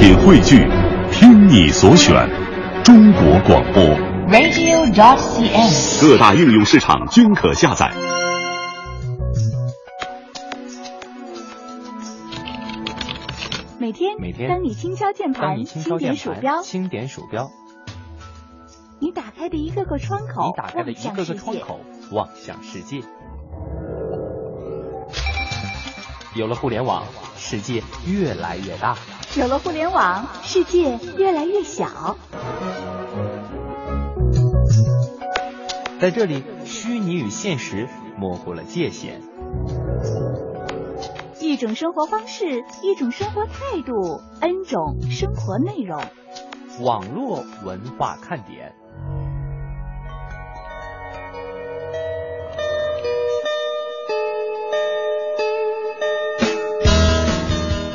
品汇聚，听你所选，中国广播。radio.dot.cn，。各大应用市场均可下载。每天，每天当你轻敲键盘，轻点鼠标，轻点鼠标，你打开的一个个窗口，你打开的一个个窗口，望向世界。有了互联网，世界越来越大。有了互联网，世界越来越小。在这里，虚拟与现实模糊了界限。一种生活方式，一种生活态度，N 种生活内容。网络文化看点。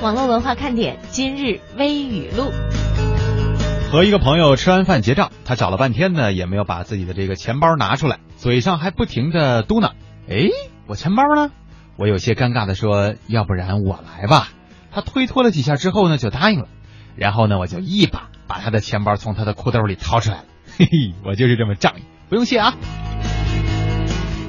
网络文化看点今日微语录。和一个朋友吃完饭结账，他找了半天呢，也没有把自己的这个钱包拿出来，嘴上还不停的嘟囔：“哎，我钱包呢？”我有些尴尬的说：“要不然我来吧。”他推脱了几下之后呢，就答应了。然后呢，我就一把把他的钱包从他的裤兜里掏出来了。嘿嘿，我就是这么仗义，不用谢啊。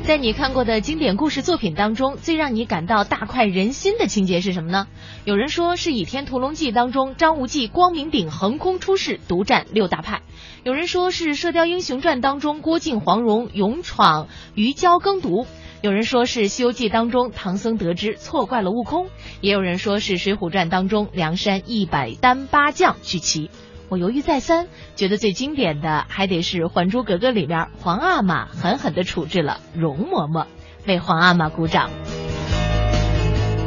在你看过的经典故事作品当中，最让你感到大快人心的情节是什么呢？有人说是《倚天屠龙记》当中张无忌光明顶横空出世，独占六大派；有人说是《射雕英雄传》当中郭靖、黄蓉勇闯鱼礁耕读；有人说是《西游记》当中唐僧得知错怪了悟空；也有人说是《水浒传》当中梁山一百单八将聚齐。我犹豫再三，觉得最经典的还得是《还珠格格》里面皇阿玛狠狠地处置了容嬷嬷，为皇阿玛鼓掌。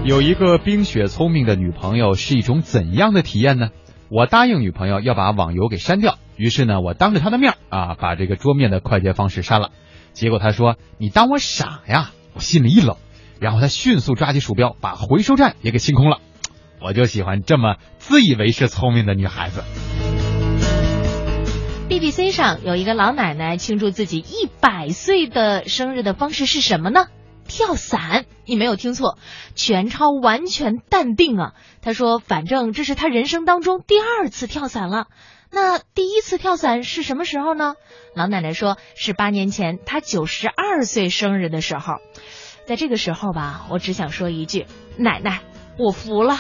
有一个冰雪聪明的女朋友是一种怎样的体验呢？我答应女朋友要把网游给删掉，于是呢，我当着她的面啊，把这个桌面的快捷方式删了。结果她说：“你当我傻呀？”我心里一冷，然后她迅速抓起鼠标，把回收站也给清空了。我就喜欢这么自以为是聪明的女孩子。BBC 上有一个老奶奶庆祝自己一百岁的生日的方式是什么呢？跳伞，你没有听错，全超完全淡定啊！他说，反正这是他人生当中第二次跳伞了。那第一次跳伞是什么时候呢？老奶奶说是八年前她九十二岁生日的时候。在这个时候吧，我只想说一句：奶奶，我服了。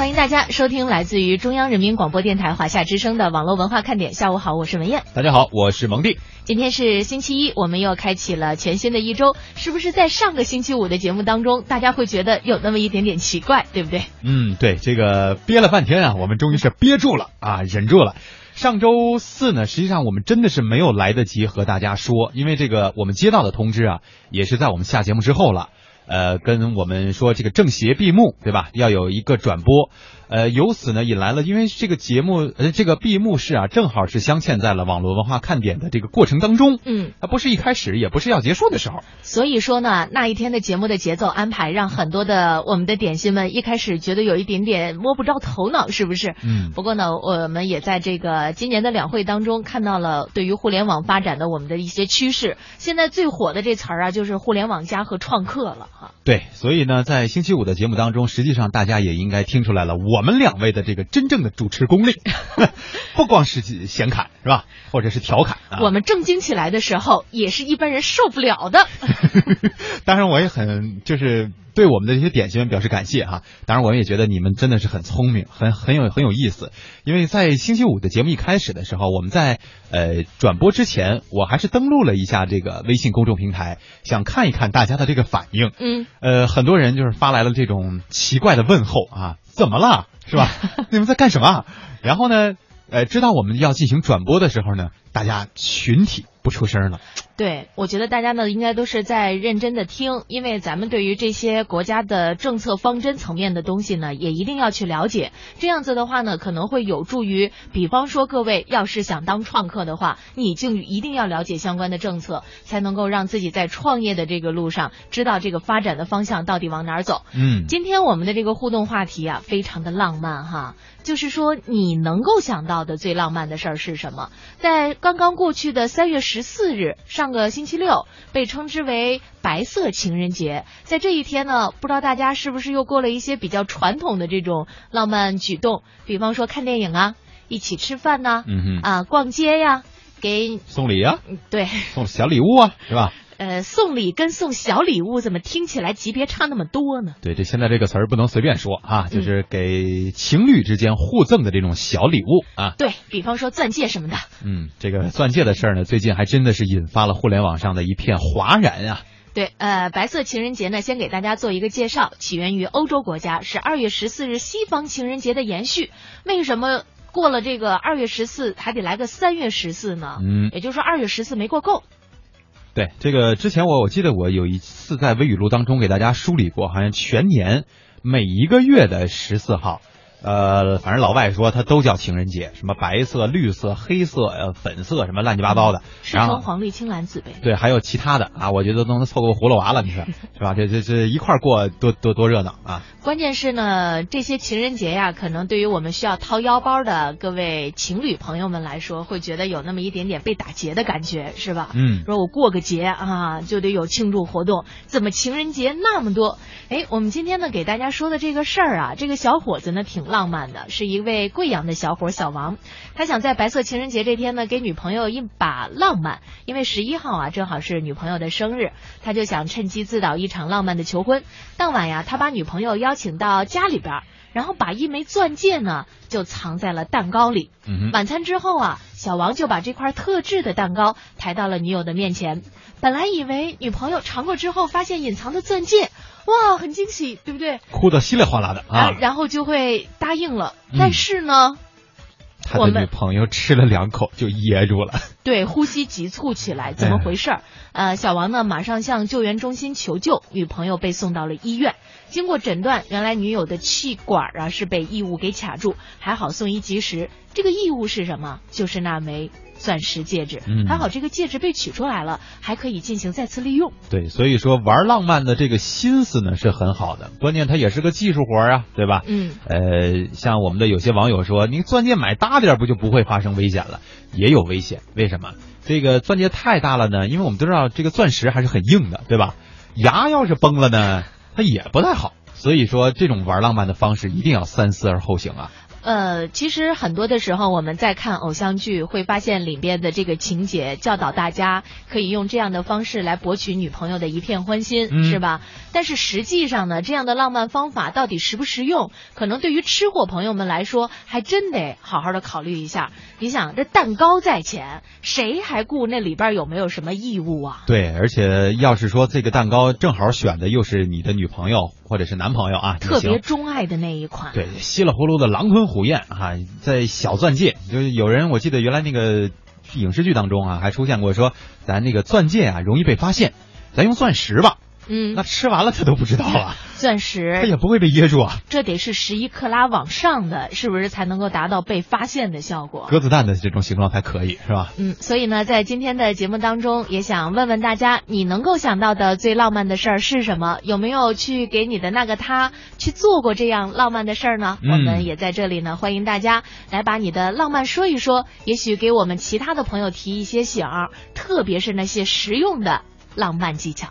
欢迎大家收听来自于中央人民广播电台华夏之声的网络文化看点。下午好，我是文艳。大家好，我是蒙蒂。今天是星期一，我们又开启了全新的一周。是不是在上个星期五的节目当中，大家会觉得有那么一点点奇怪，对不对？嗯，对，这个憋了半天啊，我们终于是憋住了啊，忍住了。上周四呢，实际上我们真的是没有来得及和大家说，因为这个我们接到的通知啊，也是在我们下节目之后了。呃，跟我们说这个政协闭幕，对吧？要有一个转播，呃，由此呢引来了，因为这个节目，呃，这个闭幕式啊，正好是镶嵌在了网络文化看点的这个过程当中，嗯，它不是一开始，也不是要结束的时候，所以说呢，那一天的节目的节奏安排，让很多的我们的点心们一开始觉得有一点点摸不着头脑，是不是？嗯，不过呢，我们也在这个今年的两会当中看到了对于互联网发展的我们的一些趋势。现在最火的这词儿啊，就是互联网加和创客了哈。对，所以呢，在星期五的节目当中，实际上大家也应该听出来了，我们两位的这个真正的主持功力，不光是显侃是吧，或者是调侃、啊。我们正经起来的时候，也是一般人受不了的。当然，我也很就是对我们的这些点心们表示感谢哈。当然，我们也觉得你们真的是很聪明，很很有很有意思。因为在星期五的节目一开始的时候，我们在呃转播之前，我还是登录了一下这个微信公众平台，想看一看大家的这个反应。嗯，呃，很多人就是发来了这种奇怪的问候啊，怎么了？是吧？你们在干什么？然后呢？呃，知道我们要进行转播的时候呢，大家群体不出声了。对，我觉得大家呢应该都是在认真的听，因为咱们对于这些国家的政策方针层面的东西呢，也一定要去了解。这样子的话呢，可能会有助于，比方说各位要是想当创客的话，你就一定要了解相关的政策，才能够让自己在创业的这个路上知道这个发展的方向到底往哪儿走。嗯，今天我们的这个互动话题啊，非常的浪漫哈，就是说你能够想到的最浪漫的事儿是什么？在刚刚过去的三月十四日，上个星期六，被称之为白色情人节。在这一天呢，不知道大家是不是又过了一些比较传统的这种浪漫举动，比方说看电影啊，一起吃饭呐、嗯哼，啊，逛街呀，给送礼啊，对，送小礼物啊，是吧？呃，送礼跟送小礼物怎么听起来级别差那么多呢？对，这现在这个词儿不能随便说啊，就是给情侣之间互赠的这种小礼物啊。对比方说钻戒什么的。嗯，这个钻戒的事儿呢，最近还真的是引发了互联网上的一片哗然啊。对，呃，白色情人节呢，先给大家做一个介绍，起源于欧洲国家，是二月十四日西方情人节的延续。为什么过了这个二月十四还得来个三月十四呢？嗯，也就是说二月十四没过够。对，这个之前我我记得我有一次在微语录当中给大家梳理过，好像全年每一个月的十四号。呃，反正老外说它都叫情人节，什么白色、绿色、黑色、呃粉色，什么乱七八糟的。赤然后橙黄绿青蓝紫呗。对，还有其他的啊，我觉得都能凑够葫芦娃了，你说 是吧？这这这一块过多多多热闹啊！关键是呢，这些情人节呀，可能对于我们需要掏腰包的各位情侣朋友们来说，会觉得有那么一点点被打劫的感觉，是吧？嗯，说我过个节啊，就得有庆祝活动，怎么情人节那么多？哎，我们今天呢给大家说的这个事儿啊，这个小伙子呢挺浪漫的，是一位贵阳的小伙小王，他想在白色情人节这天呢给女朋友一把浪漫，因为十一号啊正好是女朋友的生日，他就想趁机自导一场浪漫的求婚。当晚呀，他把女朋友邀请到家里边，然后把一枚钻戒呢就藏在了蛋糕里。嗯，晚餐之后啊，小王就把这块特制的蛋糕抬到了女友的面前。本来以为女朋友尝过之后发现隐藏的钻戒，哇，很惊喜，对不对？哭得稀里哗啦的啊！然后就会答应了。嗯但是呢，他的女朋友吃了两口就噎住了。对，呼吸急促起来，怎么回事儿？呃，小王呢马上向救援中心求救，女朋友被送到了医院。经过诊断，原来女友的气管啊是被异物给卡住，还好送医及时。这个异物是什么？就是那枚钻石戒指。嗯还好这个戒指被取出来了，还可以进行再次利用。对，所以说玩浪漫的这个心思呢是很好的，关键它也是个技术活啊，对吧？嗯，呃，像我们的有些网友说，你钻戒买大点不就不会发生危险了？也有危险，为什么？这个钻戒太大了呢？因为我们都知道这个钻石还是很硬的，对吧？牙要是崩了呢，也不太好。所以说，这种玩浪漫的方式一定要三思而后行啊。呃，其实很多的时候我们在看偶像剧，会发现里边的这个情节教导大家可以用这样的方式来博取女朋友的一片欢心，嗯是吧？但是实际上呢，这样的浪漫方法到底实不实用，可能对于吃货朋友们来说，还真得好好的考虑一下。你想，这蛋糕在前，谁还顾那里边有没有什么异物啊？对，而且要是说这个蛋糕正好选的又是你的女朋友或者是男朋友啊，特别钟爱的那一款，对，稀里糊涂的狼吞虎咽啊，在小钻戒，就是有人我记得原来那个影视剧当中啊，还出现过说咱那个钻戒啊容易被发现，咱用钻石吧，嗯那，吃完了他都不知道啊，钻石他也不会被噎住啊。这得是十一克拉往上的，是不是才能够达到被发现的效果？鸽子蛋的这种形状才可以是吧？嗯，所以呢，在今天的节目当中，也想问问大家，你能够想到的最浪漫的事儿是什么？有没有去给你的那个他去做过这样浪漫的事儿呢？嗯我们也在这里呢，欢迎大家来把你的浪漫说一说，也许给我们其他的朋友提一些醒儿，特别是那些实用的浪漫技巧。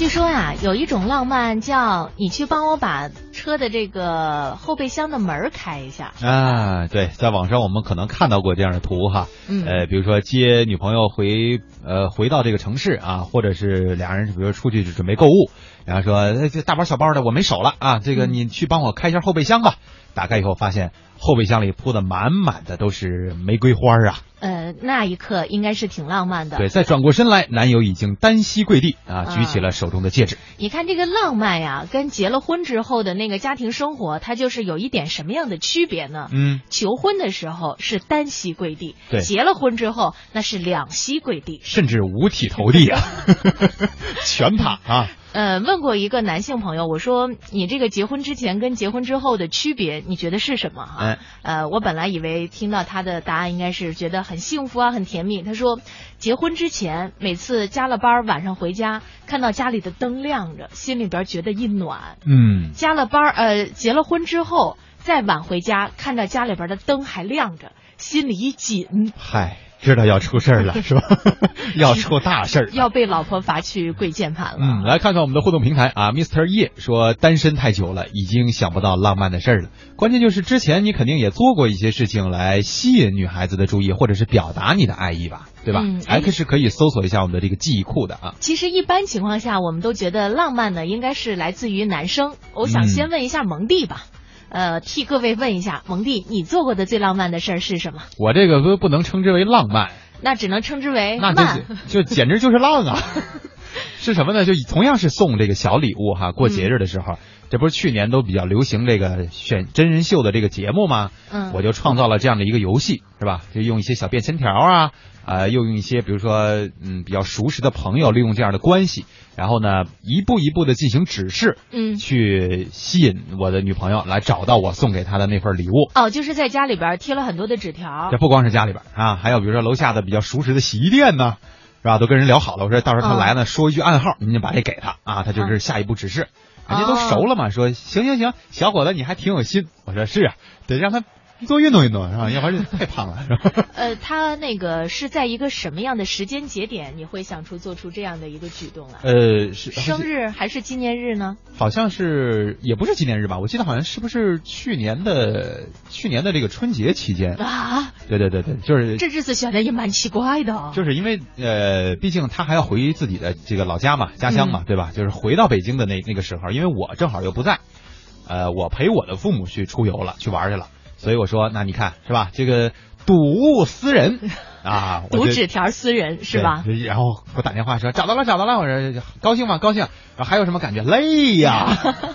据说呀、有一种浪漫叫你去帮我把车的这个后备箱的门开一下。啊，对，在网上我们可能看到过这样的图哈，嗯呃，比如说接女朋友回呃回到这个城市啊，或者是俩人比如说出去准备购物，然后说哎这大包小包的我没手了啊，这个嗯你去帮我开一下后备箱吧。打开以后发现后备箱里铺的满满的都是玫瑰花啊，呃，那一刻应该是挺浪漫的。对，再转过身来，男友已经单膝跪地啊，啊举起了手中的戒指。你看这个浪漫呀，跟结了婚之后的那个家庭生活，它就是有一点什么样的区别呢？嗯，求婚的时候是单膝跪地，对结了婚之后那是两膝跪地。甚至五体投地啊，全趴啊。呃，问过一个男性朋友，我说你这个结婚之前跟结婚之后的区别，你觉得是什么哈？哎呃，我本来以为听到他的答案应该是觉得很幸福啊，很甜蜜。他说，结婚之前每次加了班儿晚上回家，看到家里的灯亮着，心里边觉得一暖。嗯，加了班儿，呃，结了婚之后再晚回家，看到家里边的灯还亮着，心里一紧，嗨，知道要出事儿了 是吧？要出大事儿。要被老婆罚去跪键盘了。嗯，来看看我们的互动平台啊，Mr. 叶说单身太久了，已经想不到浪漫的事儿了。关键就是之前你肯定也做过一些事情来吸引女孩子的注意，或者是表达你的爱意吧，对吧、嗯哎 x 是可以搜索一下我们的这个记忆库的啊。其实一般情况下，我们都觉得浪漫呢，应该是来自于男生。我想嗯先问一下蒙蒂吧，呃，替各位问一下，蒙蒂，你做过的最浪漫的事儿是什么？我这个都不能称之为浪漫，那只能称之为那慢。就就简直就是浪啊！是什么呢？就同样是送这个小礼物哈，过节日的时候，这不是去年都比较流行这个选真人秀的这个节目吗？嗯我就创造了这样的一个游戏，是吧？就用一些小便签条啊，啊、又用一些比如说嗯比较熟识的朋友，利用这样的关系，然后呢一步一步的进行指示，嗯去吸引我的女朋友来找到我送给她的那份礼物。哦，就是在家里边贴了很多的纸条这。不光是家里边啊，还有比如说楼下的比较熟识的洗衣店呢，是吧？都跟人聊好了，我说到时候他嗯来呢，说一句暗号，您就把这给他啊，他就是下一步指示。人家都熟了嘛，说行行行，小伙子你还挺有心。我说是啊，得让他 多运动运动是吧？要不然太胖了 是吧？呃，他那个是在一个什么样的时间节点，你会想出做出这样的一个举动啊？呃，是生日还是纪念日呢？好像是也不是纪念日吧？我记得好像是不是去年的去年的这个春节期间？啊，对对对对，就是这日子选的也蛮奇怪的。就是因为呃，毕竟他还要回自己的这个老家嘛，家乡嘛，嗯对吧？就是回到北京的那那个时候，因为我正好又不在，呃，我陪我的父母去出游了，去玩去了，所以我说，那你看是吧？这个睹物思人啊，我读纸条私人是吧？对然后给我打电话说找到了，找到了，我说高兴吗？高兴。然后还有什么感觉？累呀，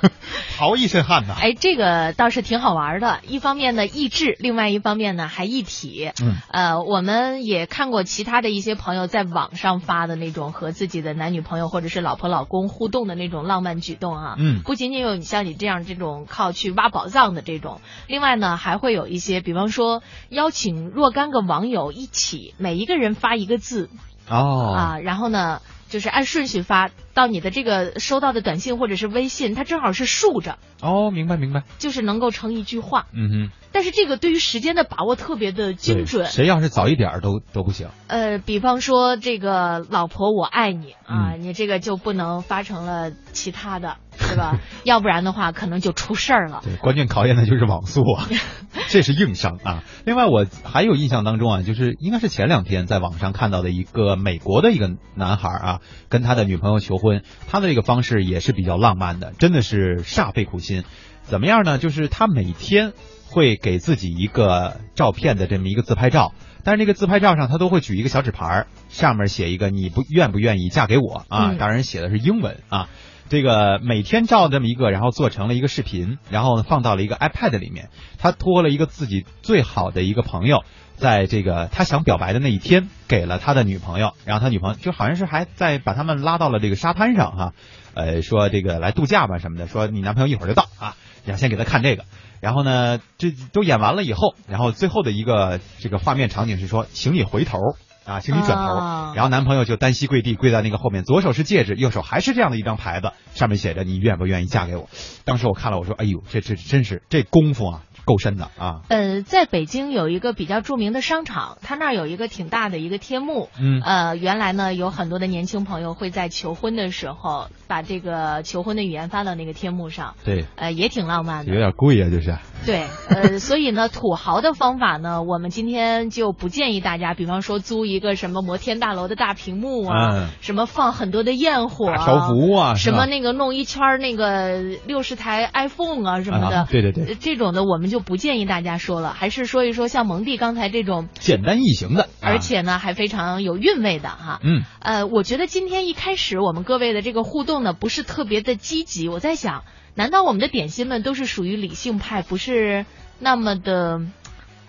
逃一身汗呐。哎，这个倒是挺好玩的。一方面呢益智，另外一方面呢还一体。嗯，呃，我们也看过其他的一些朋友在网上发的那种和自己的男女朋友或者是老婆老公互动的那种浪漫举动啊。嗯不仅仅有你像你这样这种靠去挖宝藏的这种，另外呢还会有一些，比方说邀请若干个网友一起，每一个人发一个字，哦，啊，然后呢，就是按顺序发到你的这个收到的短信或者是微信，它正好是竖着，哦，明白明白。就是能够成一句话。嗯哼，但是这个对于时间的把握特别的精准。谁要是早一点儿都都不行。呃，比方说这个老婆我爱你啊，嗯你这个就不能发成了其他的，对吧？要不然的话可能就出事儿了。对，关键考验的就是网速啊，这是硬伤啊。另外，我还有印象当中啊，就是应该是前两天在网上看到的一个美国的一个男孩啊，跟他的女朋友求婚，他的这个方式也是比较浪漫的，真的是煞费苦心。怎么样呢？就是他每天会给自己一个照片的这么一个自拍照，但是那个自拍照上他都会举一个小纸牌，上面写一个你不愿不愿意嫁给我啊？嗯当然写的是英文啊。这个每天照这么一个，然后做成了一个视频，然后放到了一个 iPad 里面。他托了一个自己最好的一个朋友，在这个他想表白的那一天，给了他的女朋友，然后他女朋友就好像是还在把他们拉到了这个沙滩上哈，呃，说这个来度假吧什么的，说你男朋友一会儿就到啊，然后先给他看这个。然后呢，这都演完了以后，然后最后的一个这个画面场景是说，请你回头啊，请你转头。啊然后男朋友就单膝跪地，跪在那个后面，左手是戒指，右手还是这样的一张牌子，上面写着你愿不愿意嫁给我。当时我看了，我说，哎呦，这这真是这功夫啊，够深的啊。呃，在北京有一个比较著名的商场，它那儿有一个挺大的一个天幕。嗯呃，原来呢有很多的年轻朋友会在求婚的时候把这个求婚的语言发到那个天幕上，对，呃，也挺浪漫的。有点贵啊，就是。对，呃，所以呢，土豪的方法呢，我们今天就不建议大家，比方说租一个什么摩天大楼的大屏幕啊，嗯什么放很多的焰火、啊、大条幅啊什么那个弄一圈儿那个六十台 iPhone 啊什么的，啊对对对呃这种的我们就不建议大家说了，还是说一说像蒙蒂刚才这种，简单易行的，啊而且呢还非常有韵味的哈。嗯，呃，我觉得今天一开始我们各位的这个互动呢，不是特别的积极。我在想，难道我们的点心们都是属于理性派，不是那么的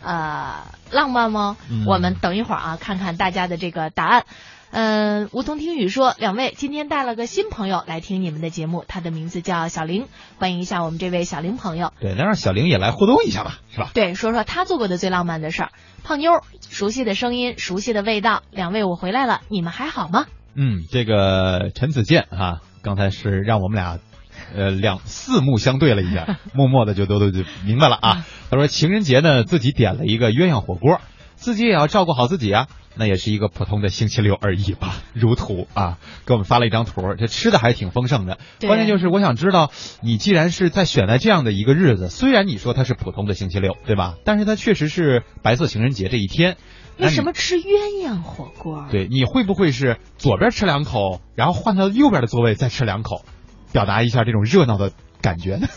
呃浪漫吗？嗯我们等一会儿啊，看看大家的这个答案。嗯，梧桐听雨说，两位今天带了个新朋友来听你们的节目，他的名字叫小玲，欢迎一下我们这位小玲朋友。对，那让小玲也来互动一下吧，是吧？对，说说他做过的最浪漫的事儿。胖妞儿，熟悉的声音，熟悉的味道。两位，我回来了，你们还好吗？嗯，这个陈子健啊、刚才是让我们俩，呃，两四目相对了一下，默默的就都都就明白了啊。他说情人节呢，自己点了一个鸳鸯火锅，自己也要照顾好自己啊。那也是一个普通的星期六而已吧，如图啊，给我们发了一张图，这吃的还挺丰盛的。关键就是我想知道，你既然是在选在这样的一个日子，虽然你说它是普通的星期六，对吧？但是它确实是白色情人节这一天。为什么吃鸳鸯火锅？对，你会不会是左边吃两口，然后换到右边的座位再吃两口，表达一下这种热闹的感觉呢？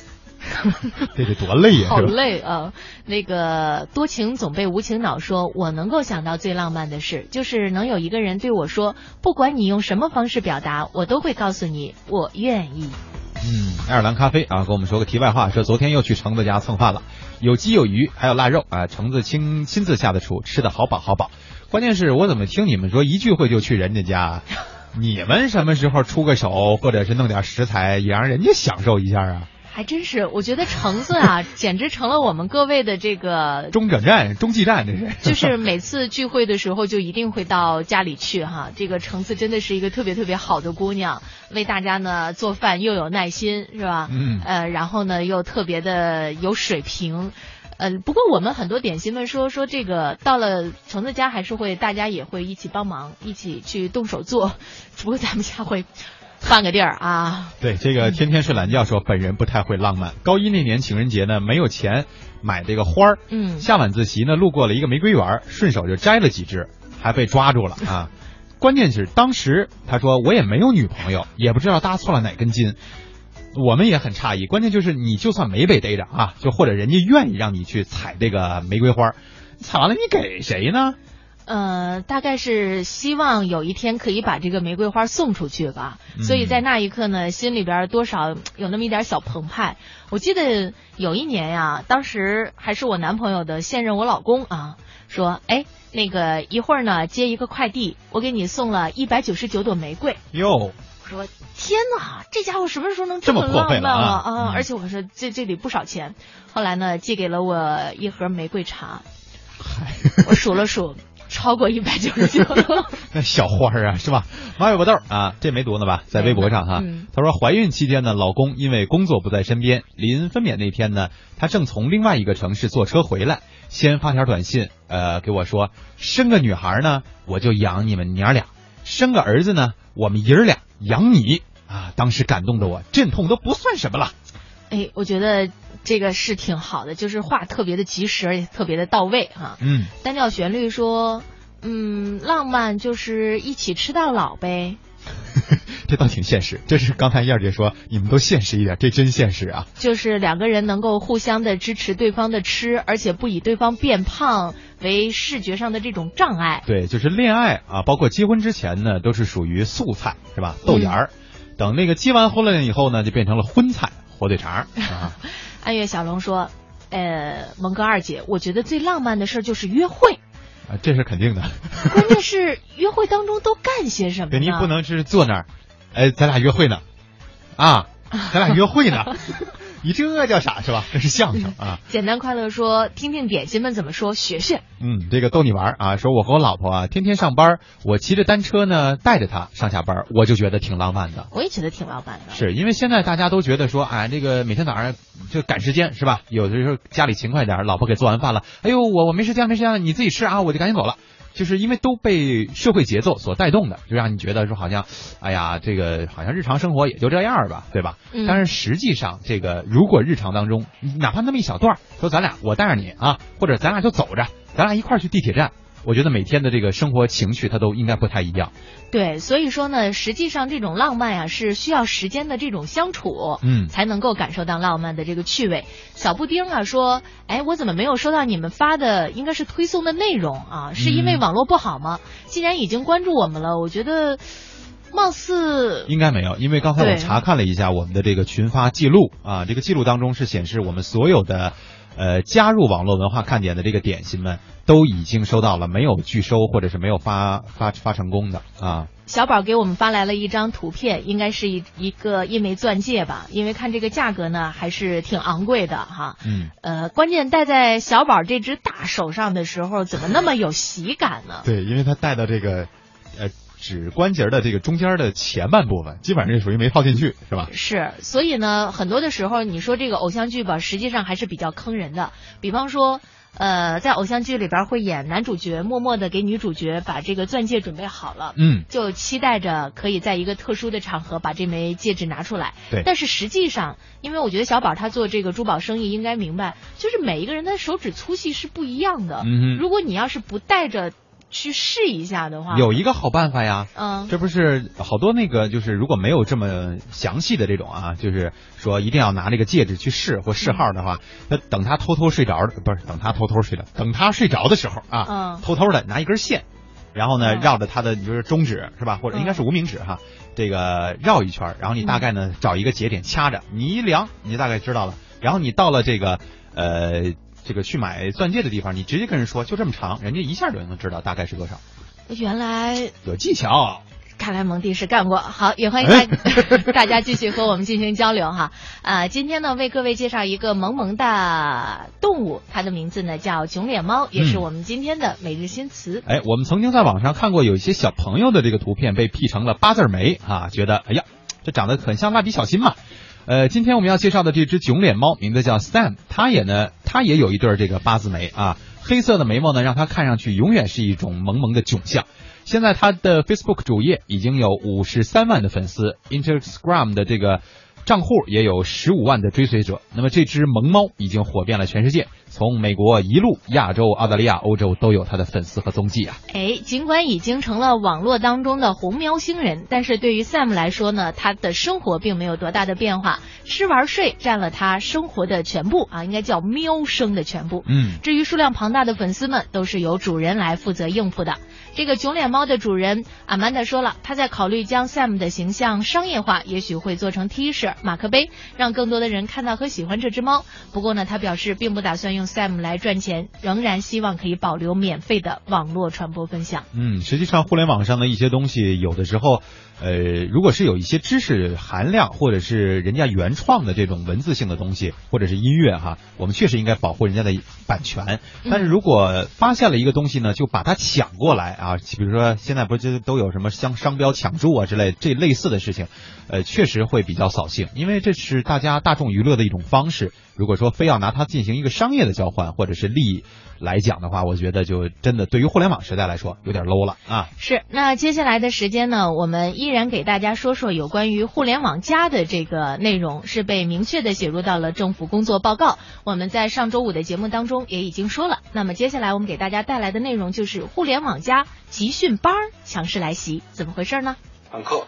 这得多累呀、好？累啊！那个多情总被无情恼说，我能够想到最浪漫的事，就是能有一个人对我说，不管你用什么方式表达，我都会告诉你我愿意。嗯，爱尔兰咖啡啊，跟我们说个题外话，说昨天又去橙子家蹭饭了，有鸡有鱼，还有腊肉啊，橙子亲亲自下的厨，吃的好饱好饱。关键是我怎么听你们说一聚会就去人家家，你们什么时候出个手，或者是弄点食材，也让人家享受一下啊？还真是，我觉得橙子啊，简直成了我们各位的这个 中转站、中继站，这是。就 是每次聚会的时候，就一定会到家里去哈。这个橙子真的是一个特别特别好的姑娘，为大家呢做饭又有耐心，是吧？嗯呃，然后呢又特别的有水平。呃，不过我们很多点心们说说这个到了橙子家还是会大家也会一起帮忙，一起去动手做。只不过咱们家会换个地儿啊。对，这个天天睡懒觉说本人不太会浪漫。高一那年情人节呢，没有钱买这个花儿，嗯下晚自习呢，路过了一个玫瑰园，顺手就摘了几枝，还被抓住了啊。关键是当时他说我也没有女朋友，也不知道搭错了哪根筋。我们也很诧异，关键就是你就算没被逮着啊，就或者人家愿意让你去采这个玫瑰花，采完了你给谁呢？呃，大概是希望有一天可以把这个玫瑰花送出去吧。嗯所以在那一刻呢，心里边多少有那么一点小澎湃。我记得有一年呀，当时还是我男朋友的现任我老公啊，说，哎，那个一会儿呢接一个快递，我给你送了一百九十九朵玫瑰。哟，我说天哪，这家伙什么时候能这么浪漫啊啊而且我说这这得不少钱。后来呢，寄给了我一盒玫瑰茶，我数了数，超过一百九十九。那小花儿啊，是吧？马尾巴豆儿啊，这没读呢吧？在微博上哈，嗯他说怀孕期间呢，老公因为工作不在身边，临分娩那天呢，他正从另外一个城市坐车回来，先发条短信，呃，给我说生个女孩呢，我就养你们娘俩；生个儿子呢，我们爷儿俩养你啊！当时感动的我，阵痛都不算什么了。哎，我觉得这个是挺好的，就是话特别的及时，而且特别的到位哈、嗯，单调旋律说，嗯，浪漫就是一起吃到老呗。这倒挺现实。这是刚才燕儿姐说，你们都现实一点，这真现实啊。就是两个人能够互相的支持对方的吃，而且不以对方变胖为视觉上的这种障碍。对，就是恋爱啊，包括结婚之前呢，都是属于素菜，是吧？豆芽儿。等那个结完婚了以后呢，就变成了荤菜火腿肠 啊。暗月小龙说：“呃，蒙哥二姐，我觉得最浪漫的事儿就是约会。啊，这是肯定的。关键是约会当中都干些什么对，呢？您不能是坐那儿，哎，咱俩约会呢，啊，咱俩约会呢，你这叫啥是吧？这是相声啊。简单快乐说，听听点心们怎么说，学学。嗯，这个逗你玩啊，说我和我老婆啊，天天上班，我骑着单车呢，带着她上下班，我就觉得挺浪漫的。我也觉得挺浪漫的。是因为现在大家都觉得说，啊，这个每天早上就赶时间是吧？有的时候家里勤快点，老婆给做完饭了，哎呦，我我没时间没时间了，你自己吃啊，我就赶紧走了。就是因为都被社会节奏所带动的，就让你觉得说好像，哎呀，这个好像日常生活也就这样吧，对吧？嗯但是实际上，这个如果日常当中，哪怕那么一小段儿，说咱俩我带着你啊，或者咱俩就走着，咱俩一块儿去地铁站，我觉得每天的这个生活情趣它都应该不太一样。对，所以说呢，实际上这种浪漫啊、是需要时间的这种相处，嗯才能够感受到浪漫的这个趣味。小布丁啊说，哎，我怎么没有收到你们发的应该是推送的内容啊？是因为嗯网络不好吗？既然已经关注我们了，我觉得貌似应该没有，因为刚才我查看了一下我们的这个群发记录啊，这个记录当中是显示我们所有的呃加入网络文化看点的这个点心们都已经收到了，没有拒收或者是没有发发发成功的啊。小宝给我们发来了一张图片，应该是一一个一枚钻戒吧？因为看这个价格呢，还是挺昂贵的哈。嗯，呃，关键戴在小宝这只大手上的时候，怎么那么有喜感呢？对，因为他戴到这个呃指关节的这个中间的前半部分，基本上是属于没套进去，是吧？是，所以呢，很多的时候你说这个偶像剧吧，实际上还是比较坑人的。比方说，呃，在偶像剧里边会演男主角默默的给女主角把这个钻戒准备好了，嗯，就期待着可以在一个特殊的场合把这枚戒指拿出来。对但是实际上，因为我觉得小宝他做这个珠宝生意应该明白，就是每一个人的手指粗细是不一样的。嗯哼如果你要是不带着去试一下的话，有一个好办法呀，嗯。这不是好多那个就是如果没有这么详细的这种啊，就是说一定要拿这个戒指去试或试号的话，那等他偷偷睡着的，不是等他偷偷睡着，等他睡着的时候啊，嗯。偷偷的拿一根线，然后呢嗯。绕着他的就是中指是吧，或者应该是无名指哈，这个绕一圈，然后你大概呢找一个节点掐着，你一量你大概知道了，然后你到了这个呃。这个去买钻戒的地方，你直接跟人说就这么长，人家一下就能知道大概是多少，原来有技巧。看来蒙蒂是干过。好，也欢迎大 大家继续和我们进行交流哈。啊、今天呢，为各位介绍一个萌萌的动物，它的名字呢叫囧脸猫，也是嗯我们今天的每日新词。哎，我们曾经在网上看过有一些小朋友的这个图片被 P 成了八字眉啊，觉得哎呀，这长得很像蜡笔小新嘛。呃，今天我们要介绍的这只囧脸猫名字叫 Sam，它也呢，它也有一对儿这个八字眉啊，黑色的眉毛呢，让它看上去永远是一种萌萌的囧相。现在它的 Facebook 主页已经有五十三万的粉丝，Instagram 的这个账户也有十五万的追随者。那么这只萌猫已经火遍了全世界，从美国一路亚洲、澳大利亚、欧洲都有它的粉丝和踪迹啊。哎，尽管已经成了网络当中的红喵星人，但是对于 Sam 来说呢，他的生活并没有多大的变化，吃玩睡占了他生活的全部啊，应该叫喵生的全部。嗯，至于数量庞大的粉丝们，都是由主人来负责应付的。这个囧脸猫的主人阿曼达说了，他在考虑将 Sam 的形象商业化，也许会做成 T 恤、马克杯，让更多的人看到和喜欢这只猫。不过呢，他表示并不打算用 Sam 来赚钱，仍然希望可以保留免费的网络传播分享。嗯，实际上互联网上的一些东西，有的时候，呃，如果是有一些知识含量，或者是人家原创的这种文字性的东西，或者是音乐哈，我们确实应该保护人家的版权。但是如果发现了一个东西呢，就把它抢过来啊，比如说现在不是都有什么商商标抢注啊之类这类似的事情，呃，确实会比较扫兴，因为这是大家大众娱乐的一种方式。如果说非要拿它进行一个商业的交换或者是利益来讲的话，我觉得就真的对于互联网时代来说有点 low 了啊。是，那接下来的时间呢，我们依然给大家说说有关于互联网加的这个内容，是被明确的写入到了政府工作报告。我们在上周五的节目当中也已经说了。那么接下来我们给大家带来的内容就是互联网加集训班强势来袭，怎么回事呢？上课。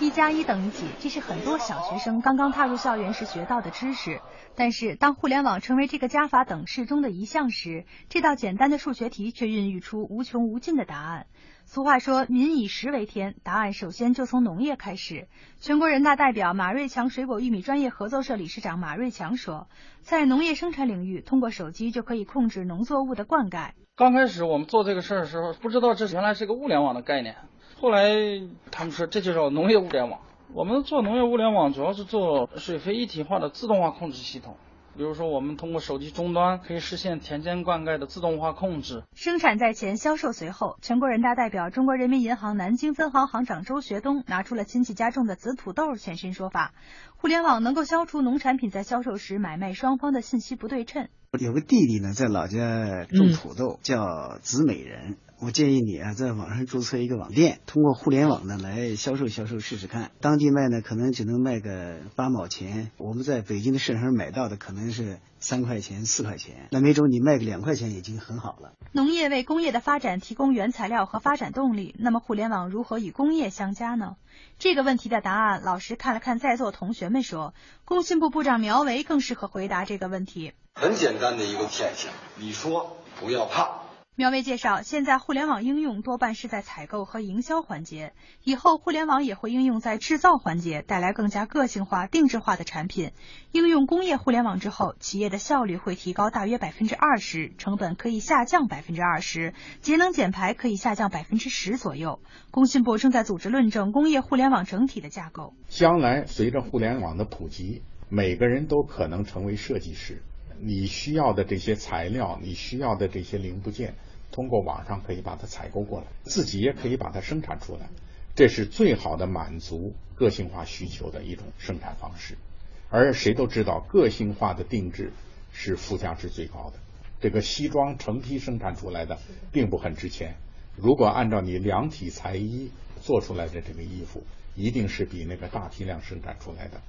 一加一等于几？这是很多小学生刚刚踏入校园时学到的知识。但是，当互联网成为这个加法等式中的一项时，这道简单的数学题却孕育出无穷无尽的答案。俗话说“民以食为天”，答案首先就从农业开始。全国人大代表马瑞强水果玉米专业合作社理事长马瑞强说，在农业生产领域，通过手机就可以控制农作物的灌溉。刚开始我们做这个事儿的时候，不知道这原来是个物联网的概念。后来他们说这就叫农业物联网。我们做农业物联网主要是做水肥一体化的自动化控制系统，比如说我们通过手机终端可以实现田间灌溉的自动化控制。生产在前，销售随后。全国人大代表、中国人民银行南京分行行长周学东拿出了亲戚家种的紫土豆现身说法：互联网能够消除农产品在销售时买卖双方的信息不对称。有个弟弟呢，在老家种土豆，叫紫美人。我建议你啊，在网上注册一个网店，通过互联网呢来销售销售试试看。当地卖呢，可能只能卖个八毛钱；我们在北京的市场上买到的，可能是三块钱、四块钱。那没准你卖个两块钱已经很好了。农业为工业的发展提供原材料和发展动力，那么互联网如何与工业相加呢？这个问题的答案，老师看了看在座同学们说，工信部部长苗圩更适合回答这个问题。很简单的一个现象，你说不要怕。苗圩介绍，现在互联网应用多半是在采购和营销环节，以后互联网也会应用在制造环节，带来更加个性化、定制化的产品。应用工业互联网之后，企业的效率会提高大约百分之二十，成本可以下降百分之二十，节能减排可以下降百分之十左右。工信部正在组织论证工业互联网整体的架构。将来随着互联网的普及，每个人都可能成为设计师，你需要的这些材料，你需要的这些零部件。通过网上可以把它采购过来，自己也可以把它生产出来，这是最好的满足个性化需求的一种生产方式。而谁都知道，个性化的定制是附加值最高的。这个西装成批生产出来的并不很值钱，如果按照你量体裁衣做出来的这个衣服，一定是比那个大批量生产出来的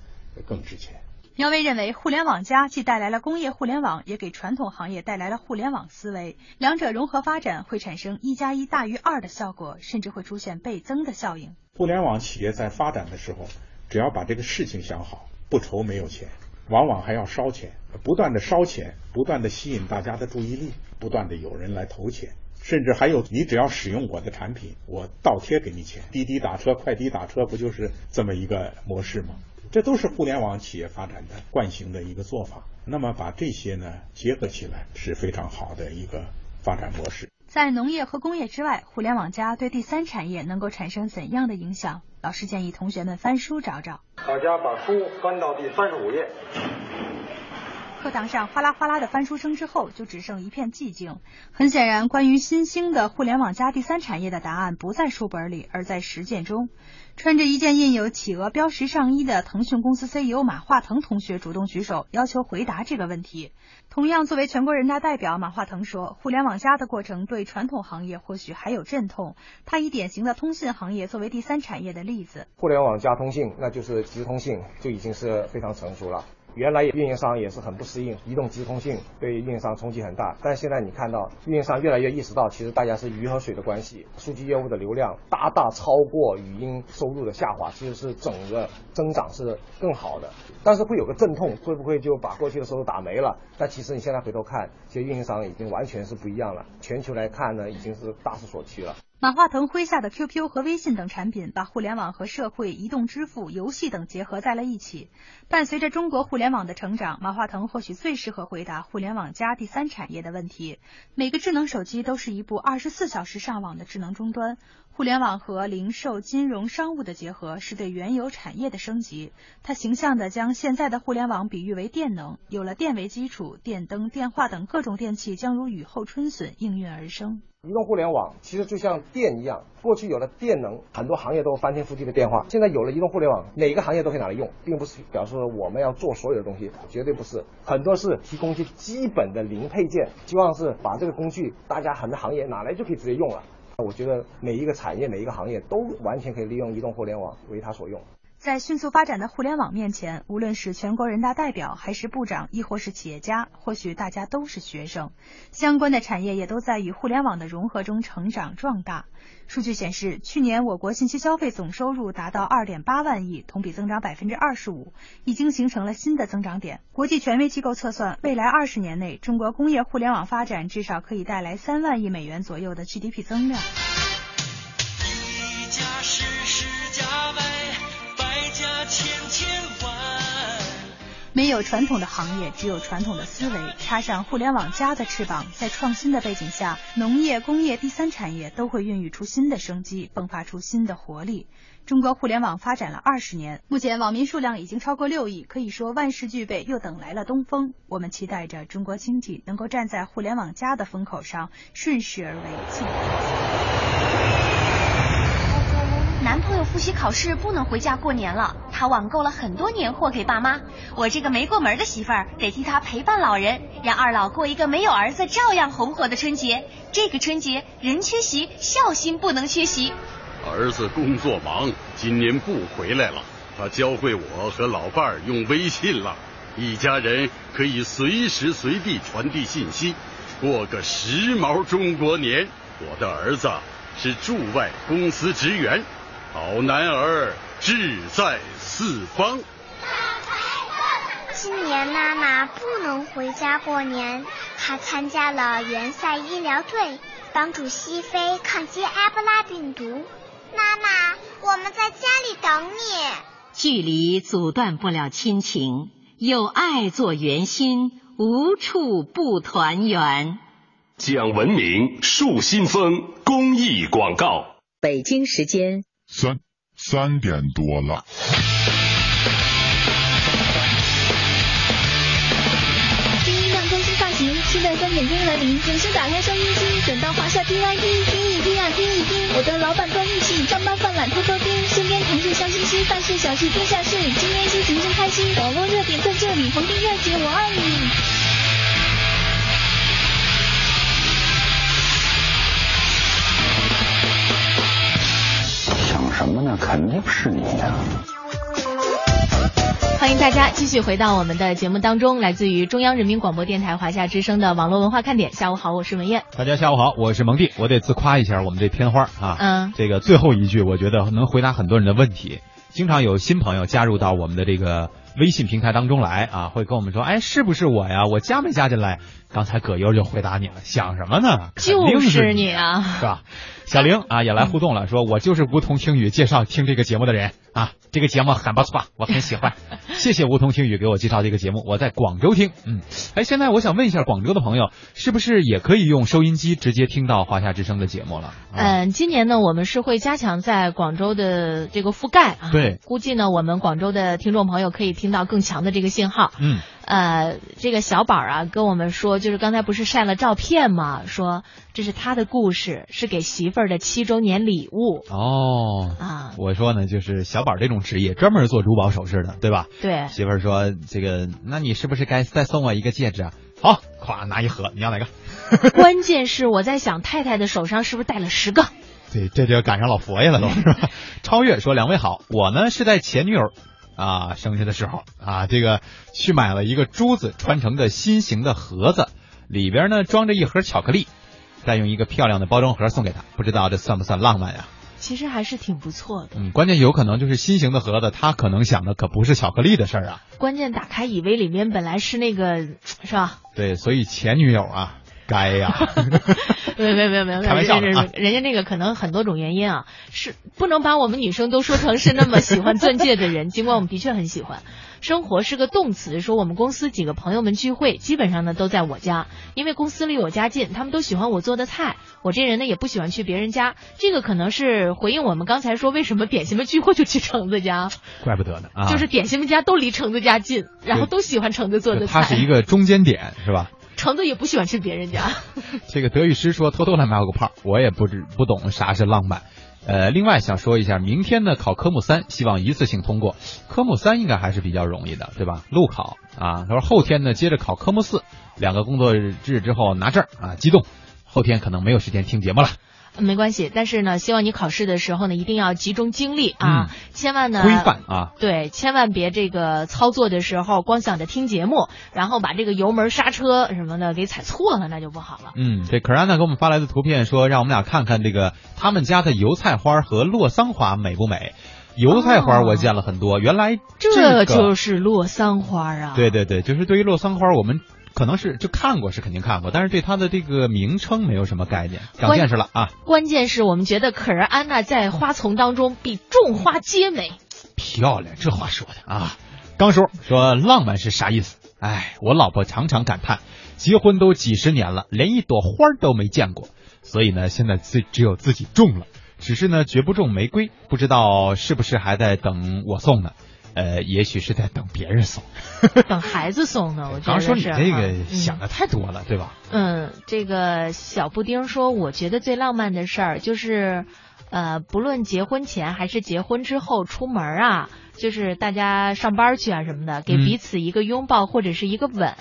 更值钱。苗圩认为，互联网加既带来了工业互联网，也给传统行业带来了互联网思维，两者融合发展会产生一加一大于二的效果，甚至会出现倍增的效应。互联网企业在发展的时候，只要把这个事情想好，不愁没有钱，往往还要烧钱，不断的烧钱，不断的吸引大家的注意力，不断的有人来投钱，甚至还有你只要使用我的产品，我倒贴给你钱。滴滴打车、快滴打车不就是这么一个模式吗？这都是互联网企业发展的惯性的一个做法。那么把这些呢结合起来是非常好的一个发展模式。在农业和工业之外，互联网加对第三产业能够产生怎样的影响？老师建议同学们翻书找找。大家把书翻到第三十五页。课堂上哗啦哗啦的翻书声之后，就只剩一片寂静。很显然，关于新兴的互联网加第三产业的答案不在书本里，而在实践中。穿着一件印有企鹅标识上衣的腾讯公司 CEO 马化腾同学主动举手，要求回答这个问题。同样，作为全国人大代表，马化腾说：“互联网加的过程对传统行业或许还有阵痛。”他以典型的通信行业作为第三产业的例子。互联网加通信，那就是直通信，就已经是非常成熟了。原来运营商也是很不适应，移动即时通信对运营商冲击很大。但现在你看到运营商越来越意识到，其实大家是鱼和水的关系。数据业务的流量大大超过语音收入的下滑，其实是整个增长是更好的。但是会有个阵痛，会不会就把过去的收入打没了？但其实你现在回头看，其实运营商已经完全是不一样了。全球来看呢，已经是大势所趋了。马化腾麾下的 QQ 和微信等产品，把互联网和社会、移动支付、游戏等结合在了一起。伴随着中国互联网的成长，马化腾或许最适合回答互联网加第三产业的问题。每个智能手机都是一部二十四小时上网的智能终端。互联网和零售、金融、商务的结合，是对原有产业的升级。他形象地将现在的互联网比喻为电能，有了电为基础，电灯、电话等各种电器将如雨后春笋应运而生。移动互联网其实就像电一样，过去有了电能，很多行业都翻天覆地的变化。现在有了移动互联网，哪个行业都可以拿来用，并不是表示我们要做所有的东西，绝对不是。很多是提供一些基本的零配件，希望是把这个工具，大家很多行业拿来就可以直接用了。我觉得每一个产业、每一个行业都完全可以利用移动互联网为它所用。在迅速发展的互联网面前，无论是全国人大代表，还是部长，亦或是企业家，或许大家都是学生。相关的产业也都在与互联网的融合中成长壮大。数据显示，去年我国信息消费总收入达到二点八万亿，同比增长百分之二十五，已经形成了新的增长点。国际权威机构测算，未来二十年内，中国工业互联网发展至少可以带来三万亿美元左右的 GDP 增量。没有传统的行业，只有传统的思维。插上互联网加的翅膀，在创新的背景下，农业、工业、第三产业都会孕育出新的生机，迸发出新的活力。中国互联网发展了二十年，目前网民数量已经超过六亿，可以说万事俱备，又等来了东风。我们期待着中国经济能够站在互联网加的风口上，顺势而为，进步。男朋友复习考试不能回家过年了，他网购了很多年货给爸妈。我这个没过门的媳妇儿得替他陪伴老人，让二老过一个没有儿子照样红火的春节。这个春节人缺席，孝心不能缺席。儿子工作忙，今年不回来了。他教会我和老伴儿用微信了，一家人可以随时随地传递信息，过个时髦中国年。我的儿子是驻外公司职员。好男儿志在四方。今年妈妈不能回家过年，她参加了援塞医疗队，帮助西非抗击埃博拉病毒。妈妈，我们在家里等你。距离阻断不了亲情，有爱做圆心，无处不团圆。讲文明树新风公益广告。北京时间。三三点多了。新音量更新发型，期待三点钟来临，准时打开收音机，等到华夏听 I P，听一听啊听一听。我的老板段誉器，上班犯懒偷偷听，身边同事笑嘻嘻，办事小事天下事，今天心情真开心，网络热点在这里，逢听热姐我爱你。什么呢？肯定是你呀！欢迎大家继续回到我们的节目当中，来自于中央人民广播电台华夏之声的网络文化看点。下午好，我是文艳。大家下午好，我是蒙蒂。我得自夸一下我们这片花啊，嗯，这个最后一句我觉得能回答很多人的问题。经常有新朋友加入到我们的这个微信平台当中来啊，会跟我们说，哎，是不是我呀？我加没加进来？刚才葛优就回答你了，想什么呢？就是你啊，是吧？小玲啊也来互动了，说我就是梧桐听雨介绍听这个节目的人啊，这个节目很不错，我很喜欢。谢谢梧桐听雨给我介绍这个节目，我在广州听。嗯，哎，现在我想问一下广州的朋友，是不是也可以用收音机直接听到华夏之声的节目了？嗯，今年呢，我们是会加强在广州的这个覆盖啊。对，估计呢，我们广州的听众朋友可以听到更强的这个信号。嗯。呃，这个小宝啊跟我们说，就是刚才不是晒了照片吗？说这是他的故事，是给媳妇儿的七周年礼物。哦啊，我说呢，就是小宝这种职业专门做珠宝首饰的，对吧？对。媳妇儿说这个，那你是不是该再送我一个戒指啊？好，咵拿一盒，你要哪个？关键是我在想，太太的手上是不是戴了十个？对，这就赶上老佛爷了，都是吧？超越说两位好，我呢是在前女友。啊，生日的时候啊，这个去买了一个珠子穿成的心形的盒子，里边呢装着一盒巧克力，再用一个漂亮的包装盒送给他，不知道这算不算浪漫呀？其实还是挺不错的。嗯，关键有可能就是心形的盒子，他可能想的可不是巧克力的事儿啊。关键打开以为里面本来是那个，是吧？对，所以前女友啊。该 呀，没有没有没有没有，开玩笑人家那个可能很多种原因啊，是不能把我们女生都说成是那么喜欢钻戒的人，尽管我们的确很喜欢。生活是个动词，说我们公司几个朋友们聚会，基本上呢都在我家，因为公司离我家近，他们都喜欢我做的菜。我这人呢也不喜欢去别人家，这个可能是回应我们刚才说为什么点心们聚会就去橙子家，怪不得呢啊，就是点心们家都离橙子家近，然后都喜欢橙子做的菜，它是一个中间点，是吧？橙子也不喜欢吃别人家。这个德语师说偷偷来冒个泡，我也不知不懂啥是浪漫。呃，另外想说一下，明天呢考科目三，希望一次性通过。科目三应该还是比较容易的，对吧？路考啊，他说后天呢接着考科目四，两个工作日之后拿证啊，激动。后天可能没有时间听节目了。没关系，但是呢，希望你考试的时候呢，一定要集中精力啊，嗯千万呢规范啊。对，千万别这个操作的时候光想着听节目，然后把这个油门、刹车什么的给踩错了，那就不好了。嗯，这可然呢给我们发来的图片说，让我们俩看看这个他们家的油菜花和洛桑花美不美。油菜花我见了很多，原来这个就是洛桑花啊！对对对，就是对于洛桑花，我们可能是就看过，是肯定看过，但是对它的这个名称没有什么概念，长见识了啊！关键是我们觉得可儿安娜在花丛当中比种花皆美。漂亮，这话说的啊！刚叔说浪漫是啥意思？哎，我老婆常常感叹，结婚都几十年了，连一朵花都没见过，所以呢，现在自只有自己种了。只是呢，绝不种玫瑰，不知道是不是还在等我送呢？呃，也许是在等别人送。等孩子送呢，我觉得刚说你是这个嗯想的太多了，对吧？嗯，这个小布丁说，我觉得最浪漫的事儿就是，呃，不论结婚前还是结婚之后出门啊，就是大家上班去啊什么的，给嗯彼此一个拥抱或者是一个吻。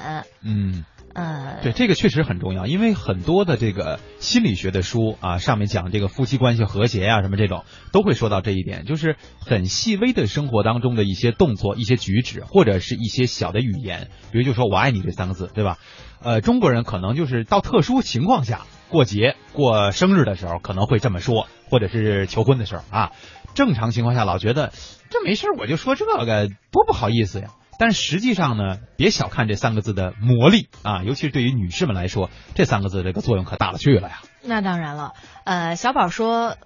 嗯。呃，对，这个确实很重要，因为很多的这个心理学的书啊，上面讲这个夫妻关系和谐呀、什么这种，都会说到这一点，就是很细微的生活当中的一些动作、一些举止，或者是一些小的语言，比如就说我爱你这三个字，对吧？呃，中国人可能就是到特殊情况下，过节、过生日的时候可能会这么说，或者是求婚的时候啊，正常情况下老觉得这没事我就说这个多不好意思呀。但实际上呢，别小看这三个字的魔力啊，尤其是对于女士们来说，这三个字这个作用可大了去了呀。那当然了，呃，小宝说。